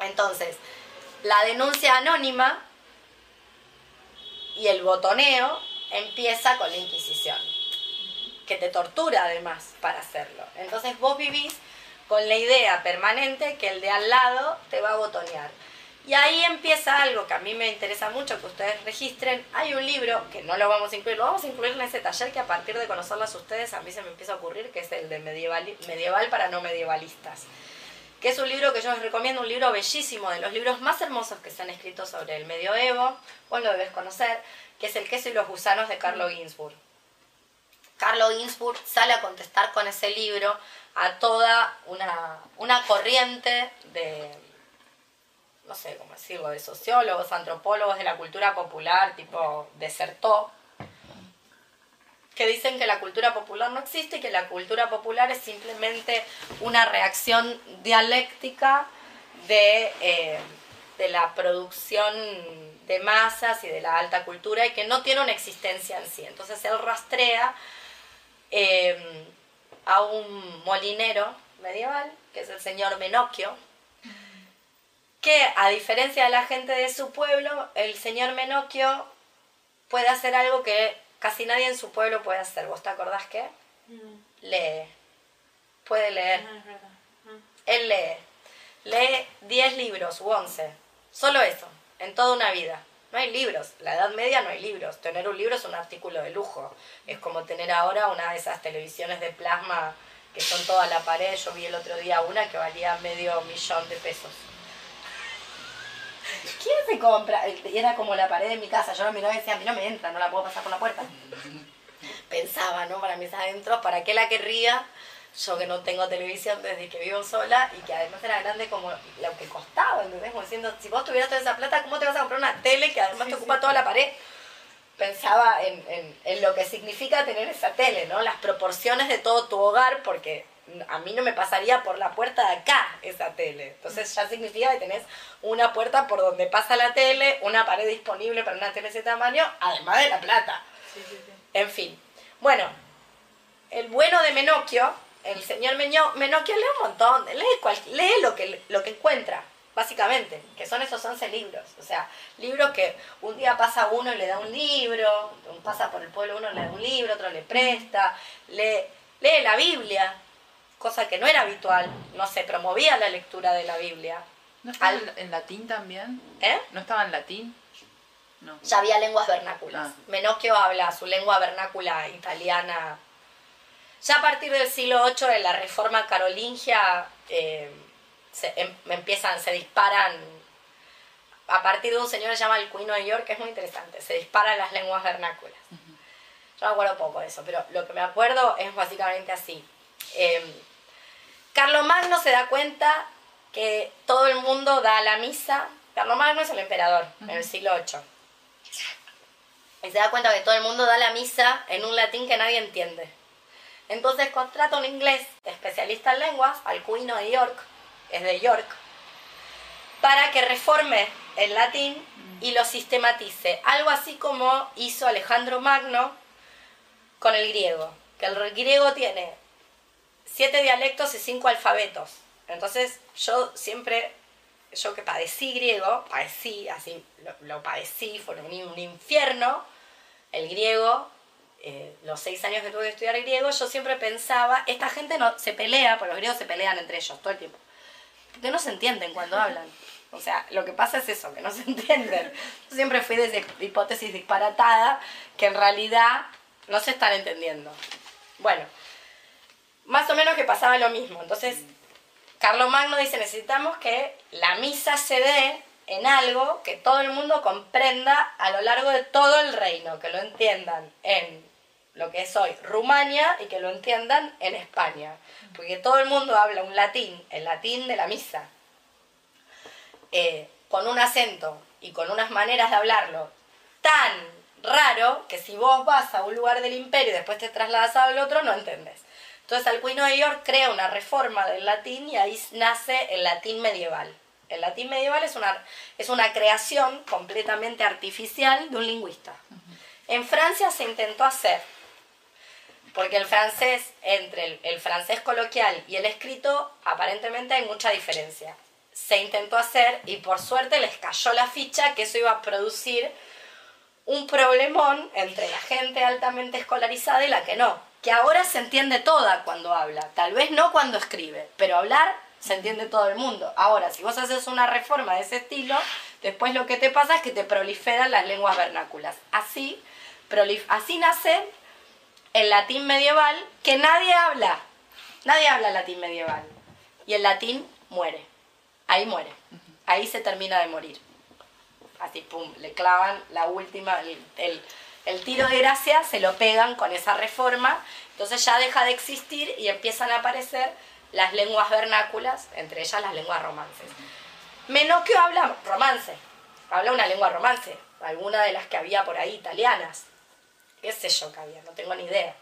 A: Entonces, la denuncia anónima y el botoneo empieza con la Inquisición, que te tortura además para hacerlo. Entonces vos vivís con la idea permanente que el de al lado te va a botonear. Y ahí empieza algo que a mí me interesa mucho que ustedes registren. Hay un libro que no lo vamos a incluir, lo vamos a incluir en ese taller que a partir de conocerlas ustedes a mí se me empieza a ocurrir, que es el de medieval, medieval para no medievalistas que es un libro que yo les recomiendo, un libro bellísimo, de los libros más hermosos que se han escrito sobre el medioevo, vos lo debes conocer, que es El queso y los gusanos de Carlo Ginsburg. Carlo Ginsburg sale a contestar con ese libro a toda una, una corriente de, no sé cómo decirlo, de sociólogos, antropólogos de la cultura popular, tipo desertó, que dicen que la cultura popular no existe y que la cultura popular es simplemente una reacción dialéctica de, eh, de la producción de masas y de la alta cultura y que no tiene una existencia en sí. Entonces él rastrea eh, a un molinero medieval, que es el señor Menocchio, que a diferencia de la gente de su pueblo, el señor Menocchio puede hacer algo que casi nadie en su pueblo puede hacer. ¿Vos te acordás qué? Mm. Lee. Puede leer. Ah, mm. Él lee. Lee 10 libros u 11. Solo eso, en toda una vida. No hay libros. La Edad Media no hay libros. Tener un libro es un artículo de lujo. Es como tener ahora una de esas televisiones de plasma que son toda la pared. Yo vi el otro día una que valía medio millón de pesos. ¿Quién se compra? Y era como la pared de mi casa. Yo no miraba y decía, a mí no me entra, no la puedo pasar por la puerta. Pensaba, ¿no? Para mis adentros, ¿para qué la querría? Yo que no tengo televisión desde que vivo sola y que además era grande como lo que costaba, ¿entendés? Como diciendo, si vos tuvieras toda esa plata, ¿cómo te vas a comprar una tele que además te ocupa toda la pared? Pensaba en, en, en lo que significa tener esa tele, ¿no? Las proporciones de todo tu hogar, porque a mí no me pasaría por la puerta de acá esa tele. Entonces ya significa que tenés una puerta por donde pasa la tele, una pared disponible para una tele de ese tamaño, además de la plata. En fin. Bueno, el bueno de Menocchio, el señor Menocchio lee un montón, lee, lee lo, que, lo que encuentra, básicamente, que son esos 11 libros. O sea, libros que un día pasa uno y le da un libro, pasa por el pueblo uno le da un libro, otro le presta, lee, lee la Biblia, cosa que no era habitual, no se promovía la lectura de la Biblia.
D: ¿No estaba en latín también?
A: ¿Eh?
D: ¿No estaba en latín?
A: No. Ya había lenguas vernáculas. Ah. Menocchio habla su lengua vernácula italiana. Ya a partir del siglo VIII de la reforma carolingia, eh, se em- empiezan, se disparan a partir de un señor que se llama el Cuino de York, que es muy interesante, se disparan las lenguas vernáculas. Yo me acuerdo poco de eso, pero lo que me acuerdo es básicamente así. Eh, Carlomagno se da cuenta que todo el mundo da la misa. Carlomagno es el emperador en el siglo VIII. Y se da cuenta que todo el mundo da la misa en un latín que nadie entiende. Entonces contrata un inglés especialista en lenguas, al Cuino de York, es de York, para que reforme el latín y lo sistematice. Algo así como hizo Alejandro Magno con el griego, que el griego tiene siete dialectos y cinco alfabetos. Entonces yo siempre, yo que padecí griego, padecí, así lo, padecí, fue un infierno, el griego, eh, los seis años que tuve que estudiar griego, yo siempre pensaba, esta gente no se pelea, porque los griegos se pelean entre ellos todo el tiempo, porque no se entienden cuando hablan. O sea, lo que pasa es eso, que no se [laughs] entienden. Yo siempre fui de hipótesis disparatada, que en realidad no se están entendiendo. Bueno, más o menos que pasaba lo mismo. Entonces, Carlos Magno dice, necesitamos que la misa se dé en algo que todo el mundo comprenda a lo largo de todo el reino, que lo entiendan en lo que es hoy Rumania y que lo entiendan en España, porque todo el mundo habla un latín, el latín de la misa, eh, con un acento y con unas maneras de hablarlo tan raro que si vos vas a un lugar del imperio y después te trasladas al otro, no entendés. Entonces Alcuino de York crea una reforma del latín y ahí nace el latín medieval. El latín medieval es una, es una creación completamente artificial de un lingüista. En Francia se intentó hacer, porque el francés, entre el, francés coloquial y el escrito, aparentemente hay mucha diferencia. Se intentó hacer y por suerte les cayó la ficha que eso iba a producir un problemón entre la gente altamente escolarizada y la que no. Que ahora se entiende toda cuando habla, tal vez no cuando escribe, pero hablar se entiende todo el mundo. Ahora, si vos haces una reforma de ese estilo, después lo que te pasa es que te proliferan las lenguas vernáculas. Así, así nace el latín medieval que nadie habla. Nadie habla latín medieval. Y el latín muere. Ahí muere. Ahí se termina de morir. Así, pum, le clavan la última, el, el, tiro de gracia, se lo pegan con esa reforma. Entonces ya deja de existir y empiezan a aparecer las lenguas vernáculas, entre ellas las lenguas romances. Menocchio habla romance, habla una lengua romance, alguna de las que había por ahí italianas. ¿Qué sé yo que? No tengo ni idea.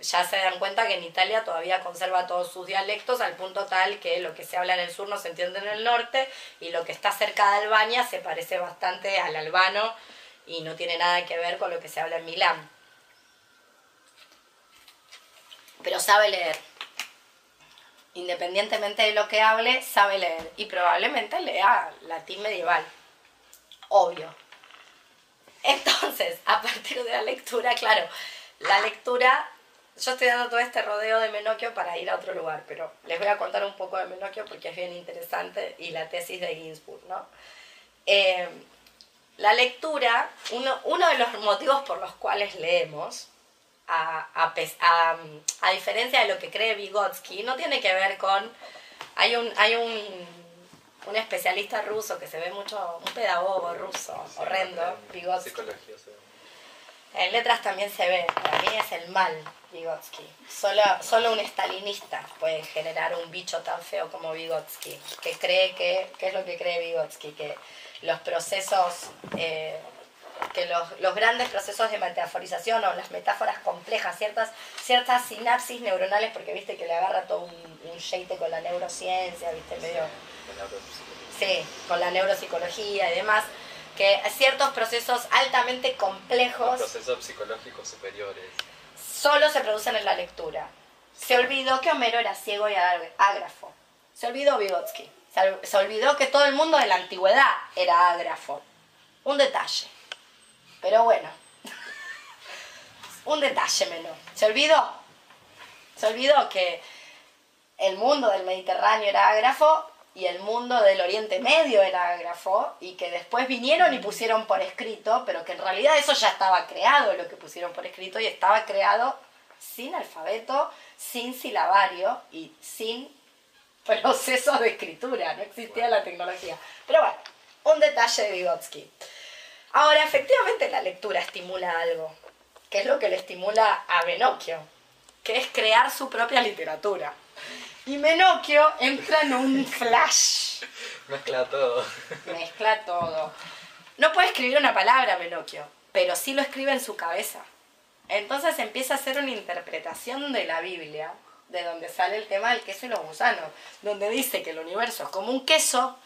A: Ya se dan cuenta que en Italia todavía conserva todos sus dialectos al punto tal que lo que se habla en el sur no se entiende en el norte y lo que está cerca de Albania se parece bastante al albano y no tiene nada que ver con lo que se habla en Milán. Pero sabe leer independientemente de lo que hable, sabe leer y probablemente lea latín medieval. Obvio. Entonces, a partir de la lectura, claro, la lectura, yo estoy dando todo este rodeo de Menocchio para ir a otro lugar, pero les voy a contar un poco de Menocchio porque es bien interesante y la tesis de Ginsburg, ¿no? Eh, la lectura, uno, de los motivos por los cuales leemos, a, a, a, a, diferencia de lo que cree Vygotsky, no tiene que ver con... Hay un, hay un, un especialista ruso que se ve mucho, un pedagogo ruso, sí, horrendo, Vygotsky. En letras también se ve, para mí es el mal Vygotsky. Solo, solo un estalinista puede generar un bicho tan feo como Vygotsky, que cree que, ¿qué es lo que cree Vygotsky? Que los procesos... Eh, que los, los, grandes procesos de metaforización o las metáforas complejas, ciertas, ciertas sinapsis neuronales, porque viste que le agarra todo un, un sheite con la neurociencia, viste, medio... Sí, con la neuropsicología y demás, que ciertos procesos altamente complejos...
C: Los procesos psicológicos superiores.
A: Solo se producen en la lectura. Se olvidó que Homero era ciego y ágrafo. Se olvidó Vygotsky. Se, se olvidó que todo el mundo de la antigüedad era ágrafo. Un detalle. Pero bueno, un detalle menor. Se olvidó. Se olvidó que el mundo del Mediterráneo era ágrafo y el mundo del Oriente Medio era ágrafo y que después vinieron y pusieron por escrito, pero que en realidad eso ya estaba creado, lo que pusieron por escrito, y estaba creado sin alfabeto, sin silabario y sin [laughs] procesos de escritura, no existía la tecnología. Pero bueno, un detalle de Vygotsky. Ahora, efectivamente la lectura estimula algo, que es lo que le estimula a Menocchio, que es crear su propia literatura. Y Menocchio entra en un flash.
C: Mezcla todo.
A: Mezcla todo. No puede escribir una palabra Menocchio, pero sí lo escribe en su cabeza. Entonces empieza a hacer una interpretación de la Biblia, de donde sale el tema del queso y los gusanos, donde dice que el universo es como un queso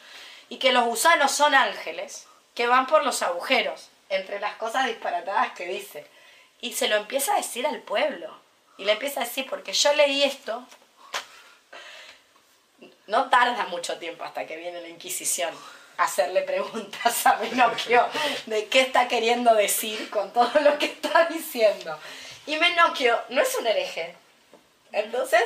A: y que los gusanos son ángeles que van por los agujeros, entre las cosas disparatadas que dice. Y se lo empieza a decir al pueblo. Y le empieza a decir, porque yo leí esto, no tarda mucho tiempo hasta que viene la Inquisición a hacerle preguntas a Menocchio de qué está queriendo decir con todo lo que está diciendo. Y Menocchio no es un hereje. Entonces,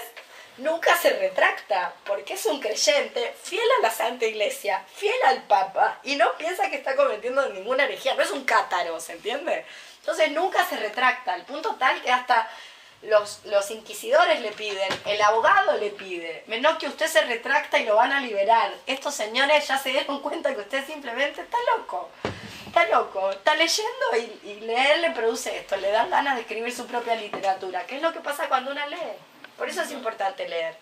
A: nunca se retracta, porque es un creyente fiel a la Santa Iglesia, fiel al Papa, y no piensa que está cometiendo ninguna herejía, no es un cátaro, ¿se entiende? Entonces nunca se retracta, al punto tal que hasta los, los inquisidores le piden, el abogado le pide, menos que usted se retracta y lo van a liberar. Estos señores ya se dieron cuenta que usted simplemente está loco. Está loco, está leyendo y, y leer le produce esto, le dan ganas de escribir su propia literatura. ¿Qué es lo que pasa cuando uno lee? Por eso es importante leer.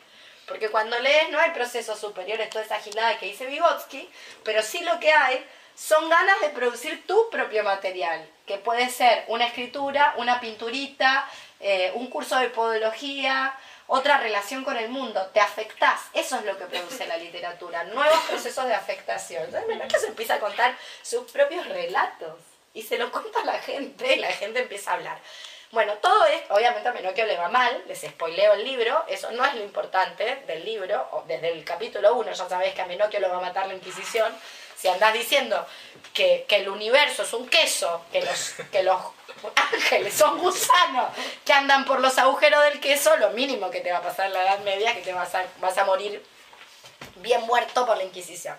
A: Porque cuando lees no hay procesos superiores, toda esa gilada que dice Vygotsky, pero sí lo que hay son ganas de producir tu propio material, que puede ser una escritura, una pinturita, eh, un curso de podología, otra relación con el mundo, te afectás, eso es lo que produce la literatura, nuevos procesos de afectación. Entonces, se empieza a contar sus propios relatos y se lo cuenta la gente y la gente empieza a hablar. Bueno, todo esto, obviamente a Menocchio le va mal, les spoileo el libro, eso no es lo importante del libro, desde el capítulo 1 ya sabéis que a Menocchio lo va a matar la Inquisición, si andás diciendo que, el universo es un queso, que los, que los ángeles son gusanos que andan por los agujeros del queso, lo mínimo que te va a pasar en la Edad Media que te vas a, vas a morir bien muerto por la Inquisición.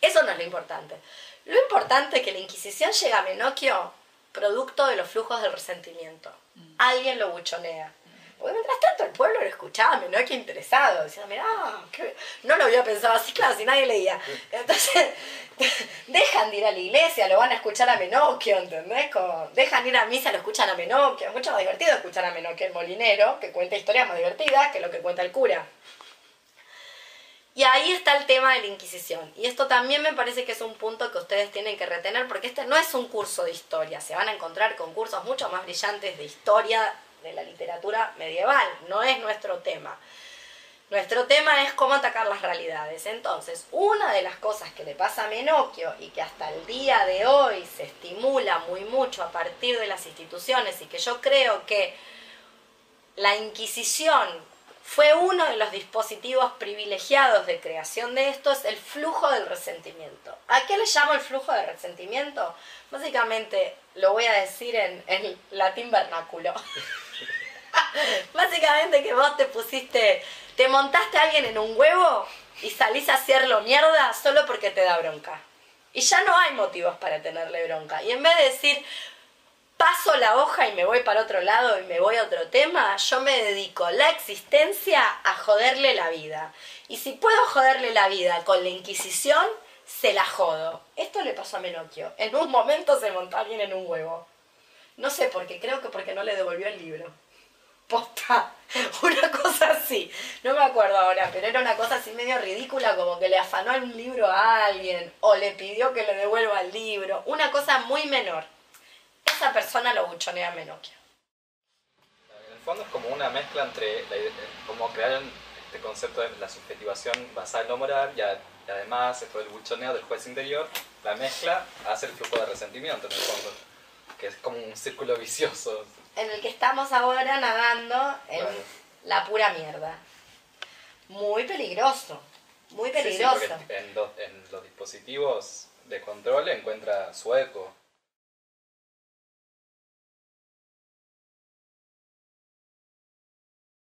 A: Eso no es lo importante. Lo importante es que la Inquisición llega a Menocchio producto de los flujos del resentimiento. Alguien lo buchonea. Mientras tanto el pueblo lo escuchaba, no que interesado, diciendo, mira, no lo había pensado así, claro, si nadie leía. Entonces, [laughs] dejan de ir a la iglesia, lo van a escuchar a Menocchio, ¿entendés? Como, dejan ir a misa, lo escuchan a Menocchio. Es mucho más divertido escuchar a Menocchio el molinero, que cuenta historias más divertidas que lo que cuenta el cura. Y ahí está el tema de la Inquisición. Y esto también me parece que es un punto que ustedes tienen que retener, porque este no es un curso de historia. Se van a encontrar con cursos mucho más brillantes de historia de la literatura medieval. No es nuestro tema. Nuestro tema es cómo atacar las realidades. Entonces, una de las cosas que le pasa a Menocchio y que hasta el día de hoy se estimula muy mucho a partir de las instituciones y que yo creo que la Inquisición fue uno de los dispositivos privilegiados de creación de esto, es el flujo del resentimiento. ¿A qué le llamo el flujo de resentimiento? Básicamente, lo voy a decir en, en latín vernáculo. [laughs] [laughs] Básicamente que vos te pusiste, te montaste a alguien en un huevo y salís a hacerlo mierda solo porque te da bronca. Y ya no hay motivos para tenerle bronca. Y en vez de decir, paso la hoja y me voy para otro lado y me voy a otro tema, yo me dedico la existencia a joderle la vida. Y si puedo joderle la vida con la Inquisición, se la jodo. Esto le pasó a Menocchio. En un momento se montó alguien en un huevo. No sé por qué, creo que porque no le devolvió el libro. Posta, [laughs] una cosa así. No me acuerdo ahora, pero era una cosa así medio ridícula, como que le afanó un libro a alguien o le pidió que le devuelva el libro. Una cosa muy menor esa persona lo buchonea a Menocchio.
C: En el fondo es como una mezcla entre la, como crearon este concepto de la subjetivación basada en lo moral y, además esto del buchoneo del juez interior, la mezcla hace el flujo de resentimiento en el fondo, que es como un círculo vicioso.
A: En el que estamos ahora nadando en la pura mierda. Muy peligroso, muy peligroso.
C: en, en los dispositivos de control encuentra su eco